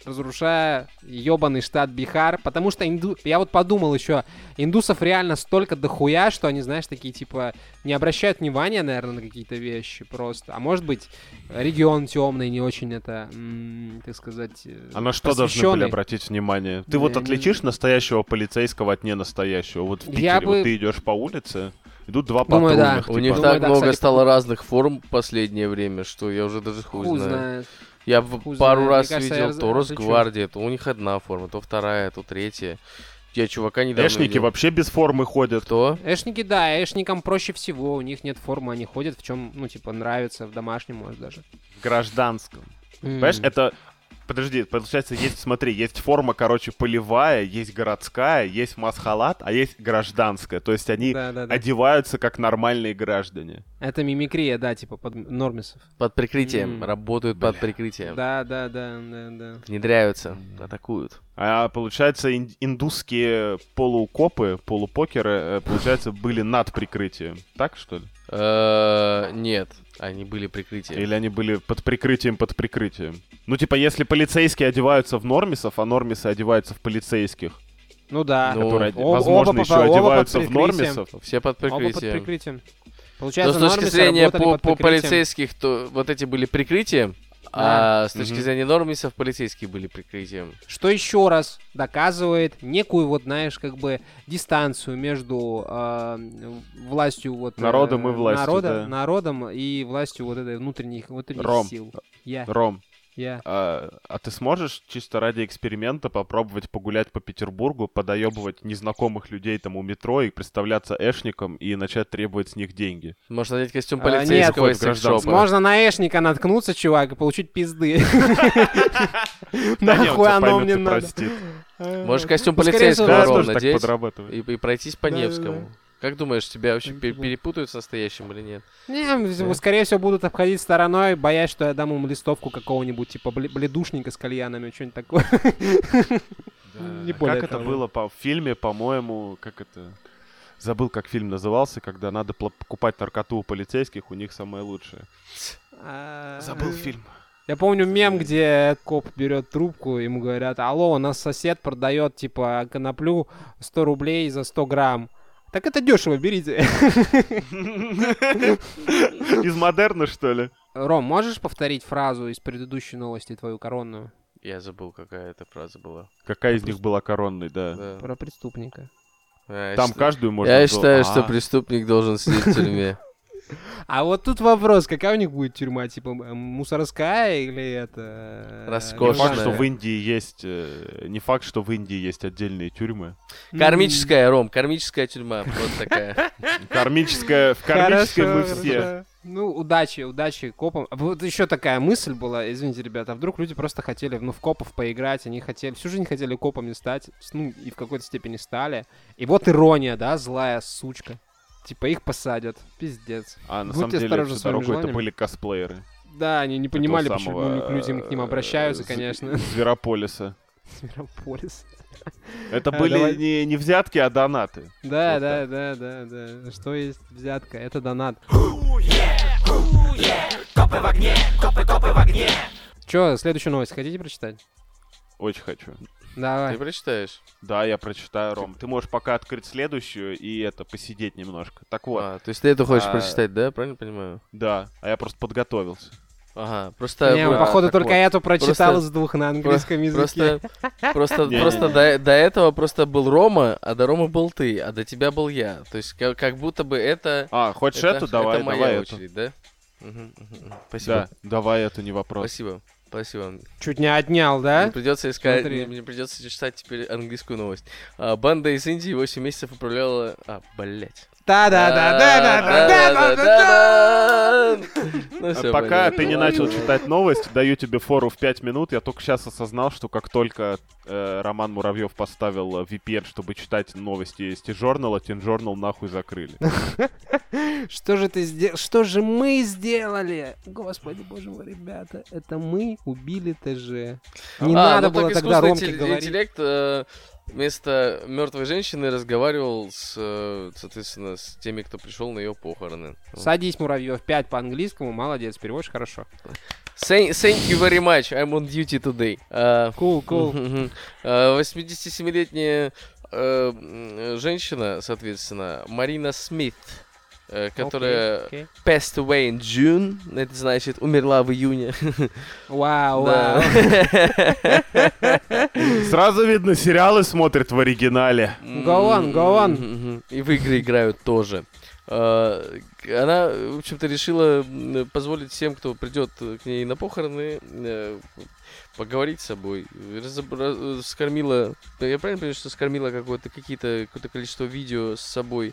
Разрушая ебаный штат Бихар, потому что инду... я вот подумал еще, индусов реально столько дохуя, что они, знаешь, такие типа не обращают внимания, наверное, на какие-то вещи просто. А может быть, регион темный, не очень это, м, так сказать, э, А на что должны были обратить внимание? Ты вот Не, не- отличишь настоящего полицейского от ненастоящего? Вот в Питере Я вот бы- ты идешь по улице, идут два Думаю, да. патрульных. У типа, них Думаю, так да, много кстати, стало разных форм в последнее время, что я уже даже хуй, Хуй знаю. знает. Я Хуй пару знает. раз Мне кажется, видел раз- то различу. Росгвардия, то у них одна форма, то вторая, то третья. Я чувака недавно Эшники видел. вообще без формы ходят. Кто? Эшники, да, эшникам проще всего, у них нет формы, они ходят в чем, ну, типа, нравится, в домашнем, может, даже. В гражданском. Понимаешь, это... Подожди, получается, есть, смотри, есть форма, короче, полевая, есть городская, есть масхалат, а есть гражданская. То есть они Да, да, да. одеваются как нормальные граждане. Это мимикрия, да, типа, под нормисов. Под прикрытием. М. Работают под прикрытием. Да, да, да, да, да. Внедряются, атакуют. А получается, ин- индусские полукопы, полупокеры, э, получается, были над прикрытием. Так, что ли? Э, Нет, они были прикрытием. Или они были под прикрытием под прикрытием? Ну, типа, если полицейские одеваются в нормисов, а нормисы одеваются в полицейских, Ну да. Ну, которые, Оба- возможно, оба еще оба одеваются в прикрытием. нормисов. Все под Оба под прикрытием. прикрытием. Но Получается, с точки зрения по, по прикрытием. полицейских, то вот эти были прикрытием, Да. а с точки Мгм. зрения нормисов полицейские были прикрытием. Что еще раз доказывает некую вот, знаешь, как бы дистанцию между э, властью вот... э, Народом и властью, народа- да. Народом и властью вот этой внутренних, внутренних Ром. сил. Я, Ром, я. а, а ты сможешь чисто ради эксперимента попробовать погулять по Петербургу, подоебывать незнакомых людей там у метро и представляться эшником и начать требовать с них деньги? Можно надеть костюм А, нет, полицейского хоть из секс-шопа. гражданского. Можно на эшника наткнуться, чувак, и получить пизды. Нахуй оно мне надо. простит. Можешь костюм Ну, полицейского, так надеть и, пройтись по. Невскому. Как думаешь, тебя вообще перепутают с настоящим или нет? Не, скорее всего, будут обходить стороной, боясь, что я дам им листовку какого-нибудь, типа, бле- бледушника с кальянами, что-нибудь такое. Не более как это того. было по в фильме, по-моему, как это... Забыл, как фильм назывался, когда надо покупать наркоту у полицейских, у них самое лучшее. А, Забыл фильм. Я помню мем, где коп берет трубку, ему говорят, алло, у нас сосед продает, типа, коноплю 100 рублей за 100 грамм. Так это дешево, берите. Из модерна, что ли? Ром, можешь повторить фразу из предыдущей новости, твою коронную? Я забыл, какая эта фраза была. Какая из них была коронной, да. Про преступника. А, Там каждую можно... Я считаю, что А, преступник должен сидеть в тюрьме. А вот тут вопрос, какая у них будет тюрьма? Типа м- мусорская или это... э, Не Роскошная. факт, гражданская? что в Индии есть... э, Не факт, что в Индии есть отдельные тюрьмы. Кармическая, Ром, кармическая тюрьма. Вот такая. Кармическая... В кармической мы все. Ну, удачи, удачи копам. А Вот еще такая мысль была, извините, ребята, а вдруг люди просто хотели, ну, в копов поиграть, они хотели, всю жизнь хотели копами стать, ну, и в какой-то степени стали. И вот ирония, да, злая сучка. Типа их посадят. Пиздец. А на Будьте самом деле всю дорогу это были косплееры. Да, они не понимали, почему самого, люди к ним э, обращаются, конечно. Зверополиса. Зверополис. Это А, были давай. не, не взятки, а донаты. Да, Вот да, да, да, да. Что есть взятка? Это донат. Чё, следующую новость хотите прочитать? Очень хочу. Давай. Ты прочитаешь? Да, я прочитаю, Ром. Ты можешь пока открыть следующую и это, посидеть немножко. Так вот, А, то есть ты это хочешь А, прочитать, да? Правильно понимаю? да, а я просто подготовился. Ага, просто... Не, он, походу, только вот. эту прочитал Просто- из двух на английском языке. Просто, просто, просто до, до этого просто был Рома, а до Рома был ты, а до тебя был я. То есть как, как будто бы это... А, хочешь это, эту? Давай, это моя давай эту. очередь, да? Мгм, мгм, мгм. Спасибо. Да, давай эту, не вопрос. Спасибо. Спасибо. Чуть не отнял, да? Мне придется искать, мне, мне придется читать теперь английскую новость. А, банда из Индии 8 месяцев управляла... А, блять. Пока ты не начал читать новость, даю тебе фору в 5 минут. Я только сейчас осознал, что как только Роман Муравьев поставил VPN, чтобы читать новости из T-журнала, T-журнал нахуй закрыли. Что же ты сделал? Что же мы сделали? Господи, боже мой, ребята, это мы убили ТЖ. Не надо было тогда Ромке говорить. Вместо мертвой женщины разговаривал с, э, соответственно, с теми, кто пришел на ее похороны. Садись, Муравьев, 5 по-английскому, молодец, переводишь хорошо. Thank, thank you very much, I'm on duty today. А, Cool, cool. А, 87-летняя э, м, женщина, соответственно, Марина Смит, которая Окей, окей. passed away in June, это значит, умерла в июне. Вау, Да. вау. Сразу видно, сериалы смотрят в оригинале. Go on, go on. И в игры играют тоже. А, Она, в общем-то, решила позволить всем, кто придет к ней на похороны, э, поговорить с собой. Разобра- Скормила, я правильно понимаю, что скормила какое-то какие-то какое-то количество видео с собой э,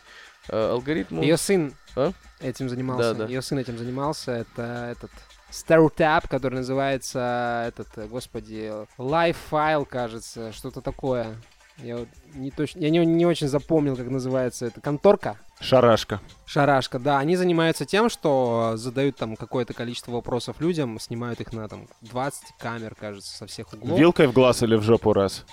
алгоритму? Ее сын А? этим занимался. Да, да. Ее сын этим занимался. Это этот стартап, который называется этот, э, господи, Live File, кажется, что-то такое. Я вот не точно, я не, не очень запомнил, как называется это. Конторка? Шарашка. Шарашка, да. Они занимаются тем, что задают там какое-то количество вопросов людям, снимают их на там 20 камер, кажется, со всех углов. Вилкой в глаз или в жопу раз?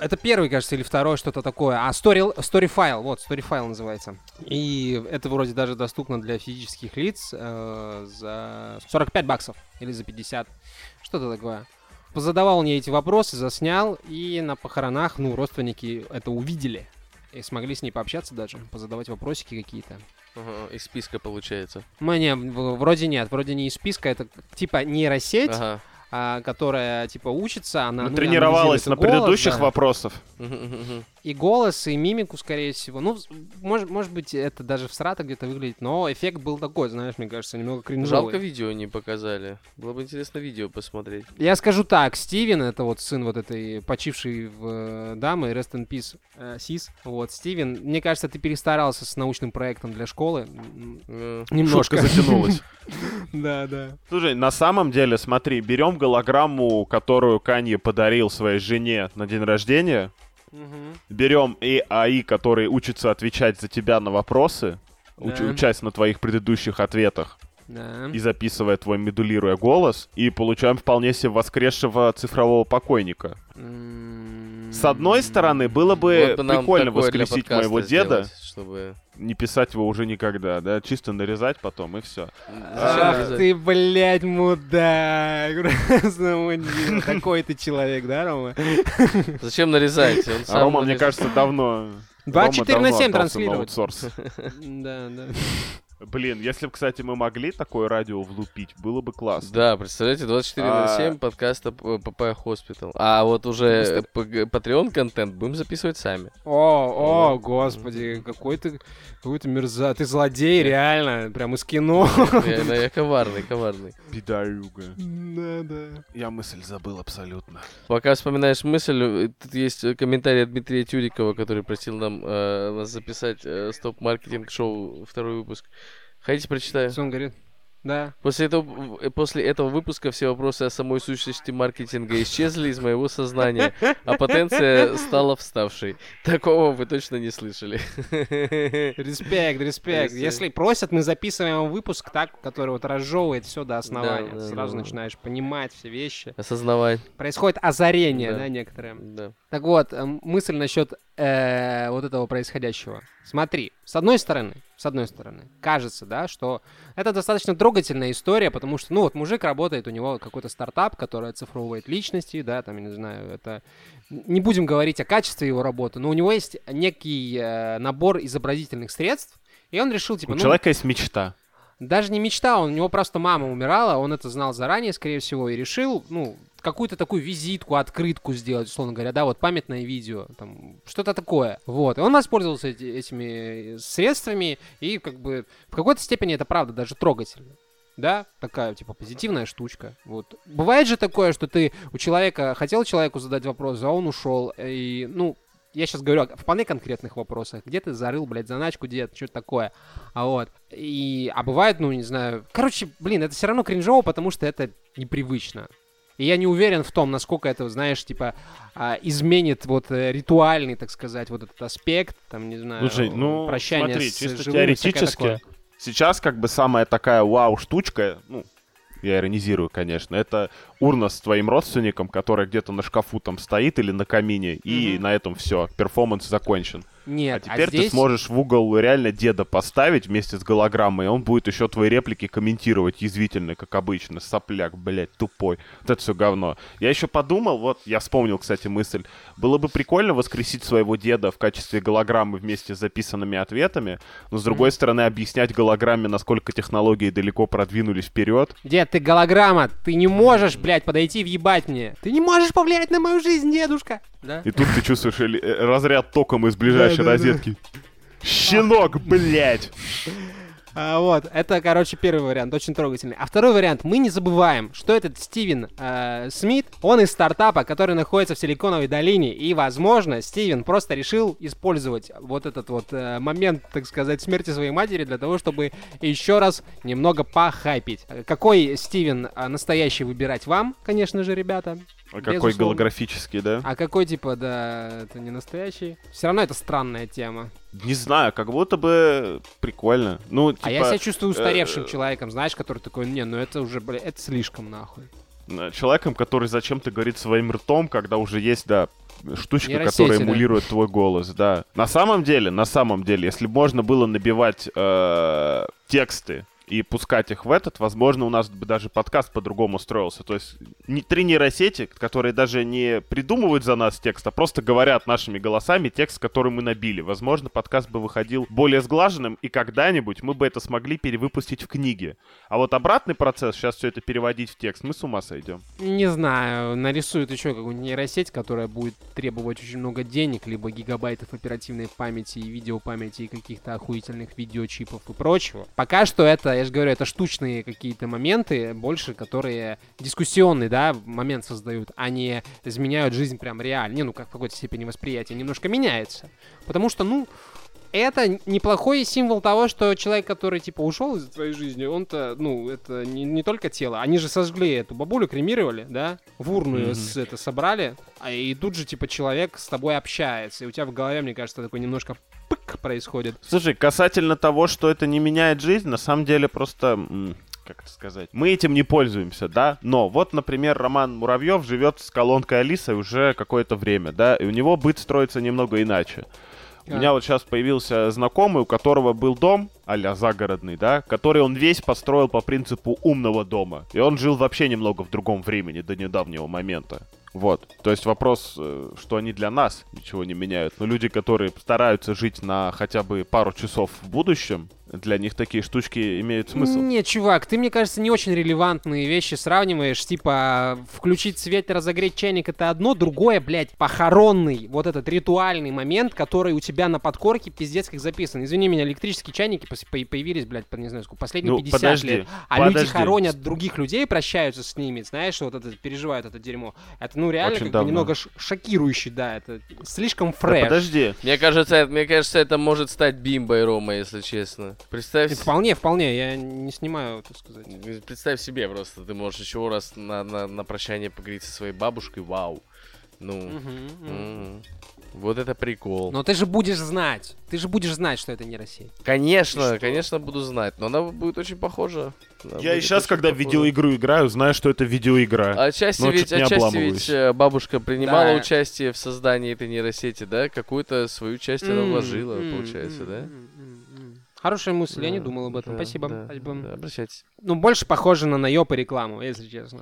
Это первый, кажется, или второй, что-то такое. А, story, story file, вот, story file называется. И это вроде даже доступно для физических лиц э, за 45 баксов или за 50, что-то такое. Позадавал мне эти вопросы, заснял, и на похоронах, ну, родственники это увидели. И смогли с ней пообщаться даже, позадавать вопросики какие-то. Ага, из списка получается. Мне в- вроде нет, вроде не из списка, это типа нейросеть, Ага. а, которая типа учится, она ну, Тренировалась на голос, предыдущих да. вопросах. И голос, и мимику, скорее всего. Ну, может, может быть, это даже в срата где-то выглядит, но эффект был такой, знаешь, мне кажется, немного кринжовый. Жалко видео не показали. Было бы интересно видео посмотреть. Я скажу так, Стивен, это вот сын вот этой почившей в э, дамы, Rest in Peace, э, Сис, вот, Стивен, мне кажется, ты перестарался с научным проектом для школы. Э, Немножко. Шутка затянулась. Да, да. Слушай, на самом деле, смотри, берем голограмму, которую Канье подарил своей жене на день рождения, берем AI, который учится отвечать за тебя на вопросы, уч- Да. учась на твоих предыдущих ответах Да. и записывая твой медулируя голос, и получаем вполне себе воскресшего цифрового покойника. М, С одной стороны, было бы вот бы прикольно воскресить моего деда, сделать, чтобы... не писать его уже никогда, да, чисто нарезать потом и все. Ах ты, блядь, мудак. Такой ты человек, да, Рома? Зачем нарезать? А Рома, мне кажется, давно... 24 Рома на давно 7 отдался на транслировать. Да, да. Блин, если бы, кстати, мы могли такое радио влупить, было бы классно. Да, представляете, 24 на 7 А. подкаста Papaya Hospital. А вот уже Patreon контент будем записывать сами. О, о, господи, какой ты, какой ты мерза, ты злодей, реально, прям из кино. Да, я коварный, коварный. Пидорюга. Да, да. Я мысль забыл абсолютно. Пока вспоминаешь мысль, э, тут есть э, комментарий от Дмитрия Тюрикова, который просил нам э, нас записать э, стоп-маркетинг шоу второй выпуск. Хотите прочитаю? Он говорит? Да. После этого, после этого выпуска все вопросы о самой сущности маркетинга исчезли из моего сознания, а потенция стала вставшей. Такого вы точно не слышали. Респект, респект. Респект. Если просят, мы записываем выпуск так, который вот разжевывает все до основания. Да, да, Сразу да, да. начинаешь понимать все вещи. Осознавать. Происходит озарение, Да. да, некоторое. Да. Так вот, эм, мысль насчет э, вот этого происходящего. Смотри, с одной стороны, с одной стороны, кажется, да, что это достаточно трогательная история, потому что, ну, вот мужик работает, у него какой-то стартап, который оцифровывает личности, да, там, я не знаю, это... Не будем говорить о качестве его работы, но у него есть некий э, набор изобразительных средств, и он решил, типа, У ну, человека есть мечта. Даже не мечта, он, у него просто мама умирала, он это знал заранее, скорее всего, и решил, ну, какую-то такую визитку, открытку сделать, условно говоря, да, вот памятное видео, там, что-то такое. Вот, и он воспользовался эти- этими средствами, и как бы в какой-то степени это правда даже трогательно. Да, такая, типа, позитивная штучка. Вот. Бывает же такое, что ты у человека, хотел человеку задать вопрос, а он ушел, и, ну, я сейчас говорю о вполне конкретных вопросах. Где ты зарыл, блядь, заначку, дед, что такое? А вот. И, а бывает, ну, не знаю. Короче, блин, это все равно кринжово, потому что это непривычно. И я не уверен в том, насколько это, знаешь, типа, а, изменит вот э, ритуальный, так сказать, вот этот аспект, там, не знаю, Слушай, ну, прощание смотри, с чисто всякое теоретически, сейчас как бы самая такая вау-штучка, ну, я иронизирую, конечно, это урна с твоим родственником, которая где-то на шкафу там стоит или на камине, и Мгм. на этом все, перформанс закончен. Нет, а теперь здесь... ты сможешь в угол реально деда поставить вместе с голограммой, и он будет еще твои реплики комментировать язвительно, как обычно. Сопляк, блядь, тупой. Вот это все говно. Я еще подумал, вот, я вспомнил, кстати, мысль. Было бы прикольно воскресить своего деда в качестве голограммы вместе с записанными ответами, но, с другой стороны, объяснять голограмме, насколько технологии далеко продвинулись вперед. Дед, ты голограмма, ты не можешь, блядь, подойти и въебать мне. Ты не можешь повлиять на мою жизнь, дедушка. Да? И тут ты чувствуешь э, разряд током из ближайшей розетки. Щенок, блядь! А, вот, это, короче, первый вариант, очень трогательный. А второй вариант, мы не забываем, что этот Стивен э, Смит, он из стартапа, который находится в Силиконовой долине, и, возможно, Стивен просто решил использовать вот этот вот э, момент, так сказать, смерти своей матери для того, чтобы еще раз немного похайпить. Какой Стивен э, настоящий выбирать вам, конечно же, ребята. А какой Безусловно. голографический, да? А какой, типа, да, это не настоящий. Все равно это странная тема. Не знаю, как будто бы прикольно. Ну, типа, а я себя чувствую устаревшим э, человеком, знаешь, который такой, не, ну это уже, бля, это слишком нахуй. человеком, который зачем-то говорит своим ртом, когда уже есть, да, штучка, Нейросети, которая да. эмулирует твой голос, да. На самом деле, на самом деле, если бы можно было набивать э, тексты и пускать их в этот, возможно, у нас бы даже подкаст по-другому строился. То есть не, три нейросети, которые даже не придумывают за нас текст, а просто говорят нашими голосами текст, который мы набили. Возможно, подкаст бы выходил более сглаженным, и когда-нибудь мы бы это смогли перевыпустить в книге. А вот обратный процесс, сейчас все это переводить в текст, мы с ума сойдем. Не знаю, нарисуют еще какую-нибудь нейросеть, которая будет требовать очень много денег, либо гигабайтов оперативной памяти и видеопамяти и каких-то охуительных видеочипов и прочего. Пока что это, я же говорю, это штучные какие-то моменты, больше которые дискуссионный, да, момент создают, а не изменяют жизнь прям реально. Не, ну как в какой-то степени восприятие немножко меняется. Потому что, ну, это неплохой символ того, что человек, который, типа, ушел из твоей жизни, он-то, ну, это не, не только тело. Они же сожгли эту бабулю, кремировали, да? В урну Мгм. с, это собрали, а и тут же, типа, человек с тобой общается. И у тебя в голове, мне кажется, такой немножко происходит. Слушай, касательно того, что это не меняет жизнь, на самом деле просто... Как это сказать? Мы этим не пользуемся, да? Но вот, например, Роман Муравьев живет с колонкой Алисы уже какое-то время, да? И у него быт строится немного иначе. У меня вот сейчас появился знакомый, у которого был дом, а загородный, да, который он весь построил по принципу умного дома. И он жил вообще немного в другом времени до недавнего момента. Вот. То есть вопрос, э, что они для нас ничего не меняют. Но люди, которые стараются жить на хотя бы пару часов в будущем, для них такие штучки имеют смысл. Не, чувак, ты, мне кажется, не очень релевантные вещи сравниваешь. Типа, включить свет и разогреть чайник это одно, другое, блядь, похоронный, вот этот ритуальный момент, который у тебя на подкорке пиздец как записан. Извини меня, электрические чайники появились, блядь, по, не знаю, сколько, последние Ну, 50 подожди, лет. А подожди. люди хоронят других людей, прощаются с ними, знаешь, вот это, переживают это дерьмо. Это, ну, реально, Очень как давно. бы немного ш- шокирующий, да, это слишком Да фреш. подожди. Мне кажется, это, мне кажется, это может стать бимбой Рома, если честно. Представь, Это вполне, вполне, я не снимаю, так сказать. представь себе просто, ты можешь еще раз на, на, на прощание поговорить со своей бабушкой, вау. Ну, мгм. м, вот это прикол. Но ты же будешь знать, ты же будешь знать, что это не Россия. Конечно, конечно, буду знать, но она будет очень похожа. Она Я и сейчас, когда в похожа. видеоигру играю, знаю, что это видеоигра. Отчасти Но ведь, чё-то не отчасти ведь э, бабушка принимала Да. участие в создании этой нейросети, да? Какую-то свою часть она М, вложила, м, получается, да? м. Хорошая мысль, я не Да, думал об этом. да, Спасибо. да, спасибо. да, обращайтесь. Ну, больше похоже на наеб и рекламу, если честно.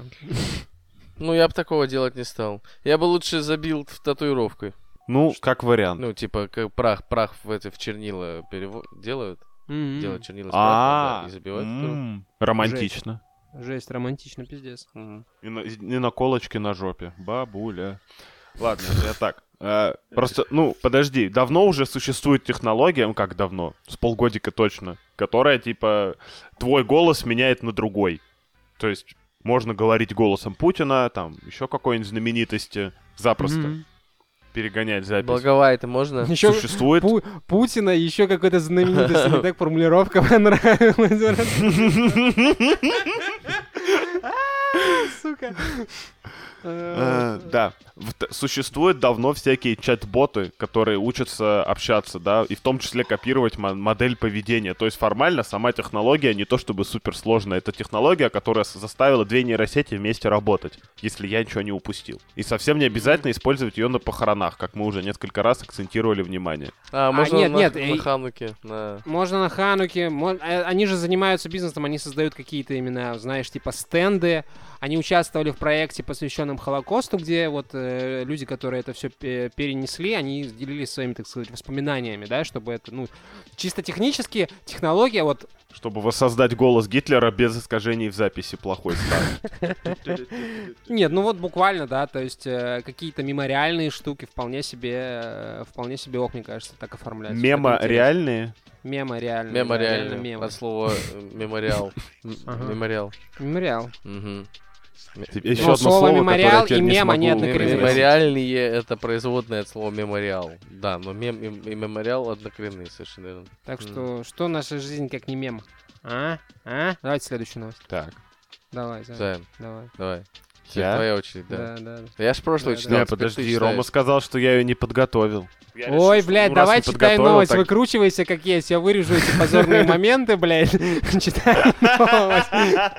Ну, я бы такого делать не стал. Я бы лучше забил татуировкой. Ну, как вариант. Ну, типа, как прах, прах в эти в чернила перево... делают. М, Делают чернила с А, прахом, да, и забивают м, романтично. Жесть, романтично, пиздец. Мгм. И на, и на колочке на жопе. Бабуля. Ладно, я так. Э, Просто, ну, подожди, давно уже существует технология, ну как давно, с полгодика точно, которая, типа, твой голос меняет на другой. То есть можно говорить голосом Путина, там, еще какой-нибудь знаменитости, запросто Мгм. перегонять запись. Благовай-то можно? Еще Существует... Пу- Путина, еще какой-то знаменитость, мне так формулировка понравилась. Сука. Э, Да, существуют давно всякие чат-боты, которые учатся общаться, да, и в том числе копировать мо- модель поведения. То есть формально сама технология не то чтобы суперсложная, это технология, которая заставила две нейросети вместе работать, если я ничего не упустил. И совсем не обязательно использовать ее на похоронах, как мы уже несколько раз акцентировали внимание. А, можно нет, на, нет, на Хануке. на- Можно на Хануке, э, они же занимаются бизнесом, они создают какие-то именно, знаешь, типа стенды. Они участвовали в проекте, посвященном Холокосту, где вот э, люди, которые это все перенесли, они делились своими, так сказать, воспоминаниями, да, чтобы это, ну, чисто технически технология, вот Чтобы воссоздать голос Гитлера без искажений в записи плохой. Нет, ну вот буквально, да, то есть э, какие-то мемориальные штуки вполне себе, э, вполне себе ок, мне кажется, так реально. Мемориально. мема. От слова э, мемориал. Мемориал. Мемориал. Еще Ну, одно слово слово, «мемориал» и мем, они однокоренные. Мемориальные это производное от слова мемориал. Да, но мем и, и мемориал однокоренные, совершенно верно. Так что, что наша жизнь как не мем? А? А? Давайте следующую новость. Так, Давай, Зай, Займ, давай. давай. Я? Твоя очередь, да. Да, да. Да Я ж прошлую Да, читал. Ты подожди. Рома сказал, что я ее не подготовил. Я решил, Ой, что, блядь, ну, давай читай новость, так- выкручивайся как есть. Я вырежу эти позорные моменты, блядь. Читай новость.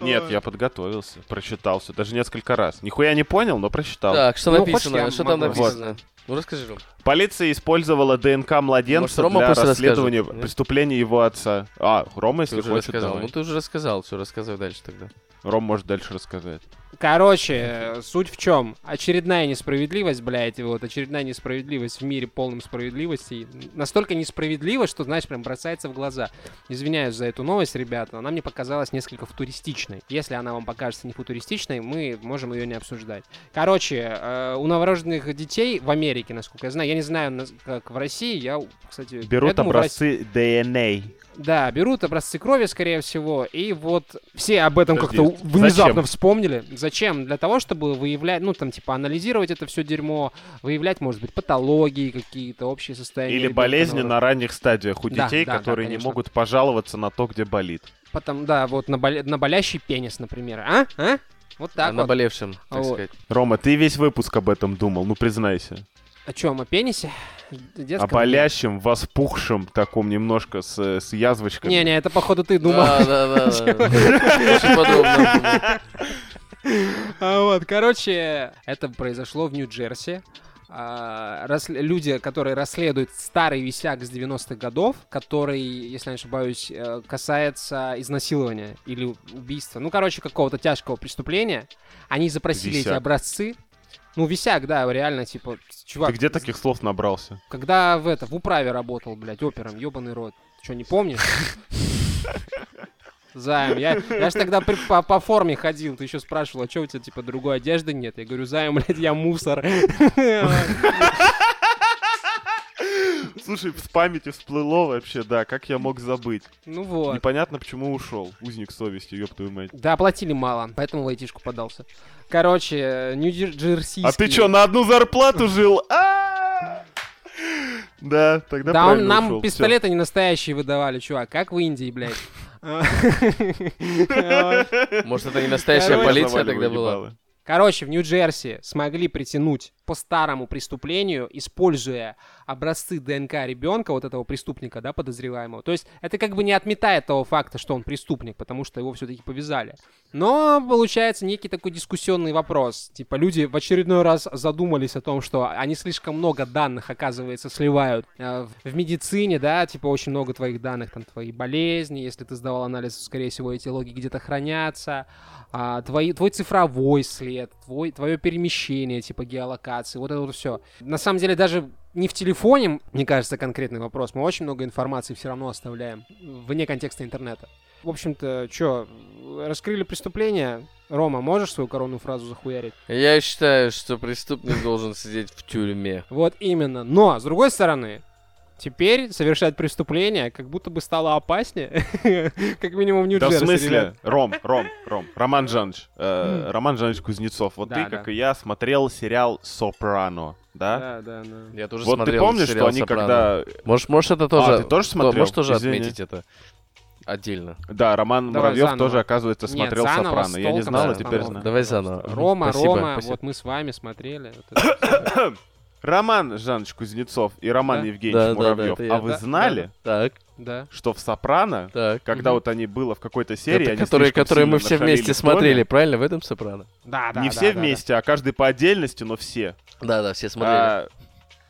Нет, я подготовился, прочитал все, даже несколько раз. Нихуя не понял, но прочитал. Так, что Ну, написано? Что там написано? Ну расскажи, Ром. Полиция использовала ДНК Может, младенца Рома для расследования расскажет, нет? преступления его отца. А, Рома, Ты если уже хочет, рассказал. давай. Ну ты уже рассказал, все, рассказывай дальше тогда. Ром может дальше рассказать. Короче, э, суть в чем? Очередная несправедливость, блядь, вот очередная несправедливость в мире полном справедливости. Настолько несправедлива, что, знаешь, прям бросается в глаза. Извиняюсь за эту новость, ребята, она мне показалась несколько футуристичной. Если она вам покажется не футуристичной, мы можем ее не обсуждать. Короче, э, у новорожденных детей в Америке, насколько я знаю, я не знаю, как в России, я, кстати... Берут думаю, в России- образцы ДНА. Да, берут образцы крови, скорее всего, и вот все об этом Подожди, как-то внезапно зачем? вспомнили. Зачем? Для того, чтобы выявлять, ну, там, типа, анализировать это все дерьмо, выявлять, может быть, патологии какие-то, общие состояния. Или ребенка, болезни наоборот. на ранних стадиях у Да, детей, да, да, которые не конечно. могут пожаловаться на то, где болит. Потом, да, вот на, боле- на болящий пенис, например. А? А? Вот так о вот. наболевшем, так Вот. сказать. Рома, ты весь выпуск об этом думал, ну признайся. О чем? О пенисе? Детском? О болящем, воспухшем, таком немножко с, с язвочками. Не-не, это, походу, ты думал. Да, да, да, да. Очень подробно. А вот, короче, это произошло в Нью-Джерси. А, рас- люди, которые расследуют старый висяк с 90-х годов, который, если я не ошибаюсь, э, касается изнасилования или убийства. Ну, короче, какого-то тяжкого преступления. Они запросили эти Висяк. образцы. Ну, висяк, да, реально, типа, чувак. Ты где таких слов набрался? Когда в это, в управе работал, блядь, опером, ебаный рот. Ты что, не помнишь? Займ, я, я же тогда при, по, по форме ходил, ты еще спрашивал, а что у тебя, типа, другой одежды нет? Я говорю, Займ, блядь, я мусор. Слушай, с памяти всплыло вообще, да, как я мог забыть. Ну вот. Непонятно, почему ушел. Узник совести, ёб твою мать. Да, платили мало, поэтому в айтишку подался. Короче, Нью-Джерсийский... А ты чё, на одну зарплату жил? А! Да, тогда Да, он, нам ушел. пистолеты не настоящие выдавали, чувак, как в Индии, блядь. Может, это не настоящая полиция тогда была? Короче, в Нью-Джерси смогли притянуть по старому преступлению, используя образцы ДНК ребенка, вот этого преступника, да, подозреваемого. То есть это как бы не отметает того факта, что он преступник, потому что его все-таки повязали. Но получается некий такой дискуссионный вопрос. Типа люди в очередной раз задумались о том, что они слишком много данных, оказывается, сливают э, в медицине, да, типа очень много твоих данных, там твои болезни, если ты сдавал анализ, скорее всего, эти логи где-то хранятся, а, твои, твой цифровой след, твой, твое перемещение, типа геолокации, вот это вот все. На самом деле даже не в телефоне, мне кажется, конкретный вопрос. Мы очень много информации все равно оставляем вне контекста интернета. В общем-то, что, раскрыли преступление? Рома, можешь свою коронную фразу захуярить? Я считаю, что преступник должен сидеть в тюрьме. Вот именно. Но, с другой стороны, теперь совершать преступление как будто бы стало опаснее. как минимум в Да в смысле? Ром, Ром, Ром. Роман Жанч. э, Роман Жанч Кузнецов. Вот ты, как и я, смотрел сериал «Сопрано», да? Да, да, да. Я тоже Вот ты смотрел помнишь, что они «Сопрано». когда... Можешь, можешь это тоже... А, ты тоже смотрел? Можешь тоже Извини. отметить это отдельно. Да, Роман Давай Муравьев заново. тоже, оказывается, Нет, смотрел заново, «Сопрано». Я не знал, а теперь знаю. Давай заново. Рома, Спасибо, Рома, спасибо. вот мы с вами смотрели. вот это. Роман Жанч Кузнецов и Роман Да. Евгеньевич Да, да, да, Муравьев. это я. а вы Да, знали, Так, Да. что в «Сопрано», так. когда вот они было в какой-то серии, Это они которые, которые мы все вместе смотрели, правильно? В этом «Сопрано»? Да, да, Не да, все да, вместе, а каждый по отдельности, но все. Да-да, все смотрели. А,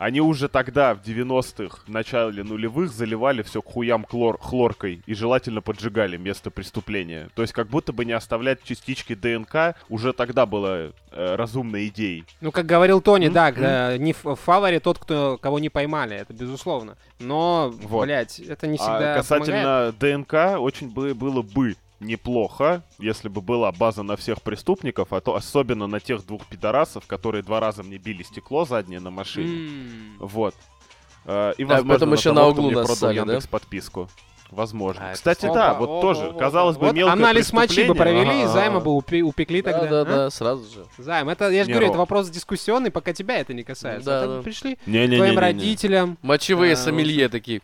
они уже тогда, в 90-х, в начале нулевых, заливали все к хуям хлор- хлоркой и желательно поджигали место преступления. То есть как будто бы не оставлять частички ДНК уже тогда было э, разумной идеей. Ну, как говорил Тони, М, да, э, не в фаворе тот, кто, кого не поймали, это безусловно. Но, Вот. блядь, это не А всегда помогает. касательно ДНК, очень бы было бы неплохо, если бы была база на всех преступников, а то особенно на тех двух пидорасов, которые два раза мне били стекло заднее на машине. М. Вот. Э, И, Да, возможно, потом на еще того, на кто углу мне продал нассали, да? Яндекс подписку. Возможно. А, Кстати, Опа, да, вот опа, тоже, опа, казалось бы, вот мелкое Анализ мочи бы провели, и Ага. займа бы упе- упекли тогда. а? Да-да-да, сразу же. Займ, это, я же Не, говорю, Ром. это вопрос дискуссионный, пока тебя это не касается. Да, А да. пришли к Не-не-не-не-не. твоим родителям, Мочевые А, сомелье такие.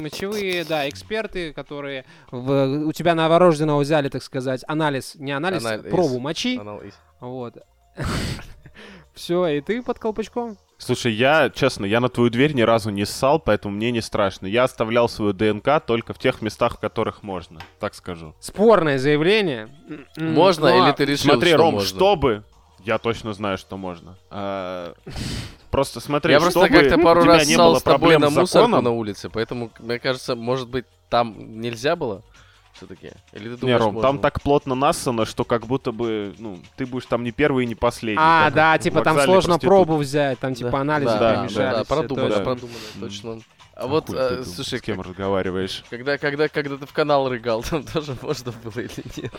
мочевые, да, эксперты, которые в- у тебя новорожденного взяли, так сказать, анализ, не анализ, Анализ. пробу мочи, Анал- вот. Все, и ты под колпачком. Слушай, я, честно, я на твою дверь ни разу не ссал, поэтому мне не страшно. Я оставлял свою ДНК только в тех местах, в которых можно, так скажу. Спорное заявление. Можно но- или ты решил, Смотри, что Ром, можно? чтобы... Я точно знаю, что можно. А, Просто смотри, Я просто чтобы как-то пару у тебя раз не ссал было с тобой проблем на мусорку на улице, поэтому, мне кажется, может быть, там нельзя было все-таки? Или ты Не, думаешь, Ром, можно? там так плотно нассано, что как будто бы, ну, ты будешь там не первый и не последний. А, как да, типа там сложно проститутке. пробу взять, там Да, типа анализы да, да, перемешались. Да, да, продумано, точно. продумано, точно. А А вот, э, ты, думал, слушай, с кем разговариваешь? когда, когда, когда ты в канал рыгал, там тоже можно было или нет?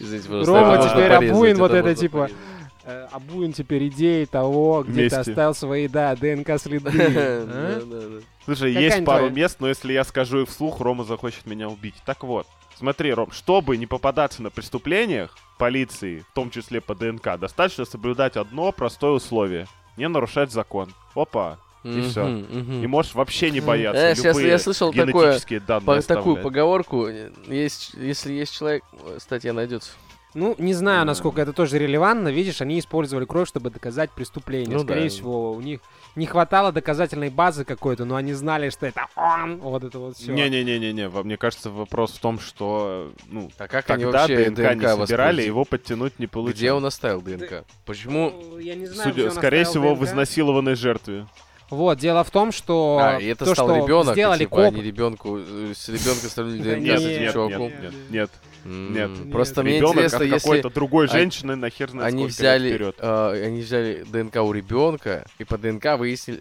Извините. Рома теперь Абуин, вот это типа, порезать. Э, Абуин теперь идеи того, где Вместе. ты оставил свои, да, ДНК-следы. Да, а? да, да. Слушай, есть пару твоя? мест, но если я скажу их вслух, Рома захочет меня убить. Так вот, смотри, Ром, чтобы не попадаться на преступлениях полиции, в том числе по ДНК, достаточно соблюдать одно простое условие. Не нарушать закон. Опа. И всё. Мгм, мгм. И можешь вообще не Э, бояться. сейчас любые я слышал такое, данные По- такую поговорку, есть, если есть человек, э, статья найдется. Ну, не знаю, Да. насколько это тоже релевантно. Видишь, они использовали кровь, чтобы доказать преступление. Ну Скорее да. всего, у них не хватало доказательной базы какой-то, но они знали, что это он. Вот это вот все. Не-не-не-не-не, во- мне кажется, вопрос в том, что ну, А как они тогда вообще ДНК, ДНК не собирали, его подтянуть не получилось. Где он оставил ДНК? Почему? Я не знаю, Судя- скорее всего, в ДНК. изнасилованной жертве. Вот, дело в том, что А, и это то, стал что ребенок, сделали типа, коп... они ребенку, э, с ребенка оставили Да ДНК нет, с этим нет, чуваком. нет, нет, нет. Просто мне Ребенок интересно, от если какой-то другой женщины нахер знает они взяли, вперед. э, они взяли ДНК у ребенка и по ДНК выяснили,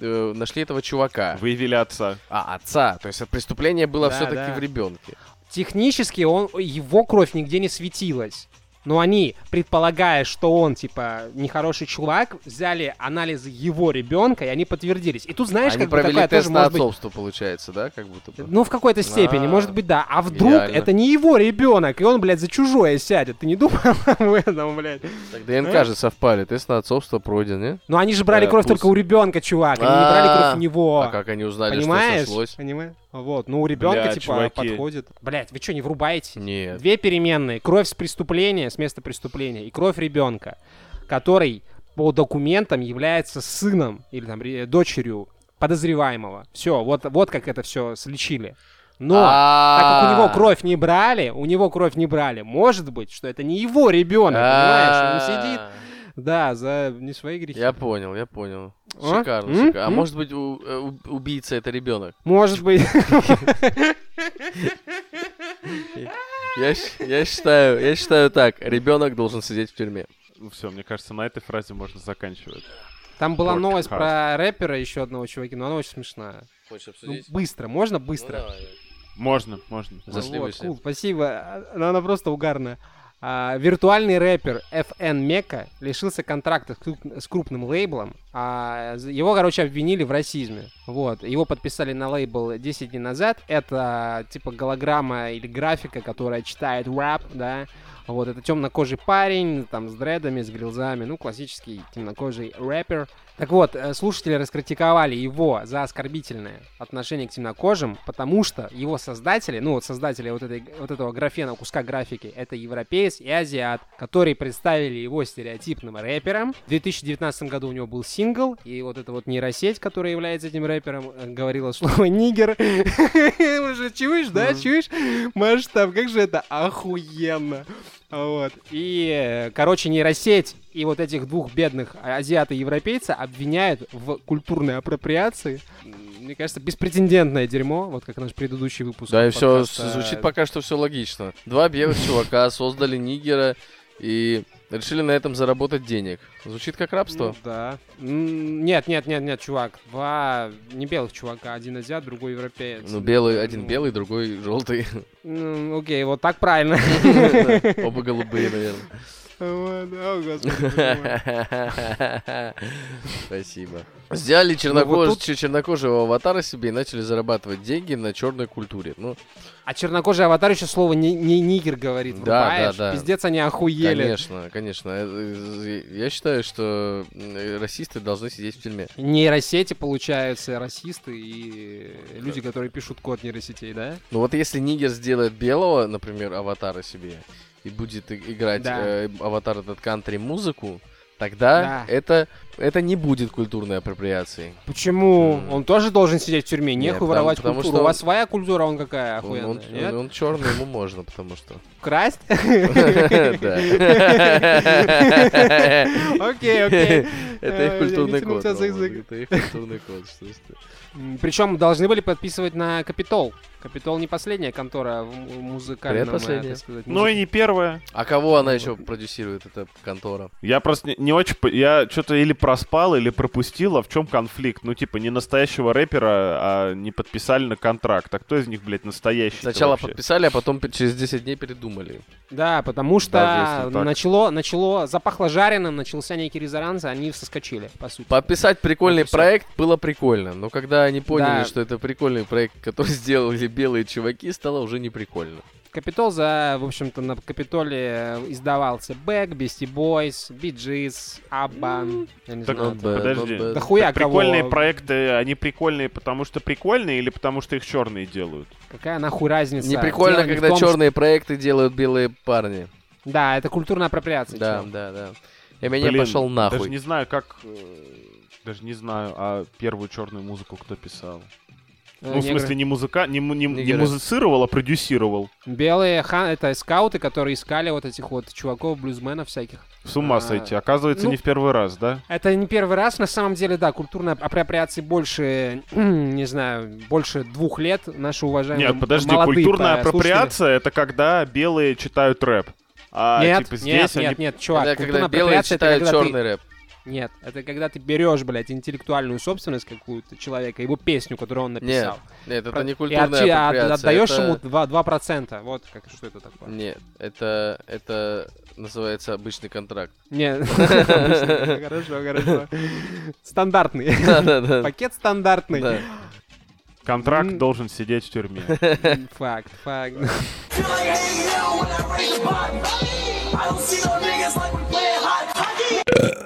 э, нашли этого чувака. Выявили отца. А, отца. То есть преступление было Да, все-таки да. в ребенке. Технически он, его кровь нигде не светилась. Но они, предполагая, что он, типа, нехороший чувак, взяли анализы его ребенка, и они подтвердились. И тут, знаешь, Они как бы такая тест тоже на может быть... отцовство, получается, да? Как будто бы. Ну, в какой-то степени, А, может быть, да. А вдруг идеально. это не его ребенок, и он, блядь, за чужое сядет. Ты не думал об этом, блядь? Так ДНК же совпали, тест на отцовство пройден, не? Ну, они же брали Да, кровь пусть. только у ребенка, чувак. Они не брали кровь А, у него. А как они узнали, Понимаешь? что сошлось? Понимаешь? Вот. Ну, у ребенка, Бля, типа, чуваки. подходит. Блять, вы что, не врубаете? Нет. Две переменные. Кровь с преступления, с места преступления, и кровь ребенка, который по документам является сыном или там дочерью подозреваемого. Все, вот, вот как это все слечили. Но так как у него кровь не брали, у него кровь не брали, может быть, что это не его ребенок, понимаешь? Он сидит, да, за не свои грехи. Я понял, я понял. А? Шикарно, М? шикарно. А М? может быть, у- э, у- убийца это ребенок? Может быть. Я, считаю, я считаю так, ребенок должен сидеть в тюрьме. Ну все, мне кажется, на этой фразе можно заканчивать. Там была новость про рэпера еще одного чувака, но она очень смешная. Хочешь Ну, быстро, можно Ну, быстро? Можно, можно. Зашли Вот, спасибо. А, но Она просто угарная. А, виртуальный рэпер FN Мека лишился контракта с круп- с крупным лейблом. А, его, короче, обвинили в расизме. Вот. Его подписали на лейбл 10 дней назад. Это типа голограмма или графика, которая читает рэп, да. Вот, это темнокожий парень, там, с дредами, с грилзами, ну, классический темнокожий рэпер. Так вот, э, слушатели раскритиковали его за оскорбительное отношение к темнокожим, потому что его создатели, ну, вот создатели вот, этой, вот этого графена, куска графики, это европеец и азиат, которые представили его стереотипным рэпером. В 2019 году у него был сингл, и вот эта вот нейросеть, которая является этим рэпером, э, говорила слово «нигер». Уже чуешь, да, чуешь? Масштаб, как же это охуенно. Вот. И, э, короче, нейросеть и вот этих двух бедных азиата и европейца обвиняют в культурной апроприации. Мне кажется, беспрецедентное дерьмо, вот как наш предыдущий выпуск. Да, и все звучит пока что все логично. Два белых чувака создали нигера и решили на этом заработать денег. Звучит как рабство. Ну да. Нет, нет, нет, нет, чувак. Два не белых чувака, один азиат, другой европеец. Ну, белый, один Ну, белый, другой желтый. ну, окей, вот так правильно. Оба голубые, наверное. О, господи. Спасибо. Чернокож- Ну, вот тут- чер- чернокожего аватара себе и начали зарабатывать деньги на черной культуре. Ну, А чернокожий аватар еще слово не, не нигер говорит. Да, врубаешь? да, да. Пиздец, они охуели. конечно, конечно. Э, э, Я считаю, что э, расисты должны сидеть в тюрьме. Нейросети, получаются, расисты и люди, которые пишут код нейросетей, да? Ну вот если Нигер сделает белого, например, аватара себе, и будет играть Да. э, аватар этот кантри музыку, тогда Да. это, это не будет культурной апроприацией. Почему? М. Он тоже должен сидеть в тюрьме, нехуй потому- воровать потому культуру. что У вас он- своя культура, он какая Он, охуенная, нет? черный, ему можно, потому что. Красть? Окей, окей. Это Э, их я культурный код. Это их культурный код. Причем должны были подписывать на Капитол. Капитол не последняя контора в музыкальном, э, Предпоследняя. так сказать, Ну и не первое. А кого она еще продюсирует, эта контора? Я просто не, не очень... по- Я что-то или проспал, или пропустил, а в чем конфликт? Ну, типа, не настоящего рэпера, а не подписали на контракт. А кто из них, блядь, настоящий? Сначала подписали, а потом пе- через 10 дней передумали. Да, потому что если так. начало, начало, запахло жареным, начался некий резонанс, и они соскочили, по сути. Подписать прикольный Вот и всё. проект было прикольно, но когда они поняли, Да. что это прикольный проект, который сделали белые чуваки, стало уже не прикольно. Капитол за, в общем-то, на Капитоле издавался Бэк, Beastie Boys, Gees, Абба, я не Так, знаю. Not bad, подожди. Да хуя Так прикольные кого. проекты, они прикольные, потому что прикольные или потому что их черные делают? Какая нахуй разница? Не прикольно, Дело не когда том, что- черные проекты делают белые парни. Да, это культурная апроприация. Да, чел. да, да. И меня Блин, пошел Даже нахуй. не знаю, как... э, Даже не знаю, а первую черную музыку кто писал. Э, Ну, в негры. смысле, не музыка, не, не, не Нигеры. музицировал, а продюсировал. Белые хан это скауты, которые искали вот этих вот чуваков, блюзменов всяких. С ума А, сойти. Оказывается, ну- не в первый раз, да? Это не первый раз, на самом деле, да, культурной апроприации больше, не знаю, больше двух лет наши уважаемые Нет, подожди, молодые культурная по- апроприация это когда белые читают рэп. А Нет, типа нет, здесь нет, они... нет, чувак, Это когда белые апроприация это читают когда ты- черный рэп. Нет, это когда ты берешь, блядь, интеллектуальную собственность какую-то человека, его песню, которую он написал. Нет, это Про- не и культурная от- апроприация. отдаешь это- ему 2%, 2%. Вот как, что это такое. Нет, это, это называется обычный контракт. Нет, хорошо, хорошо. Стандартный. Да-да-да. Пакет стандартный. Да. Контракт должен сидеть в тюрьме. Факт, факт.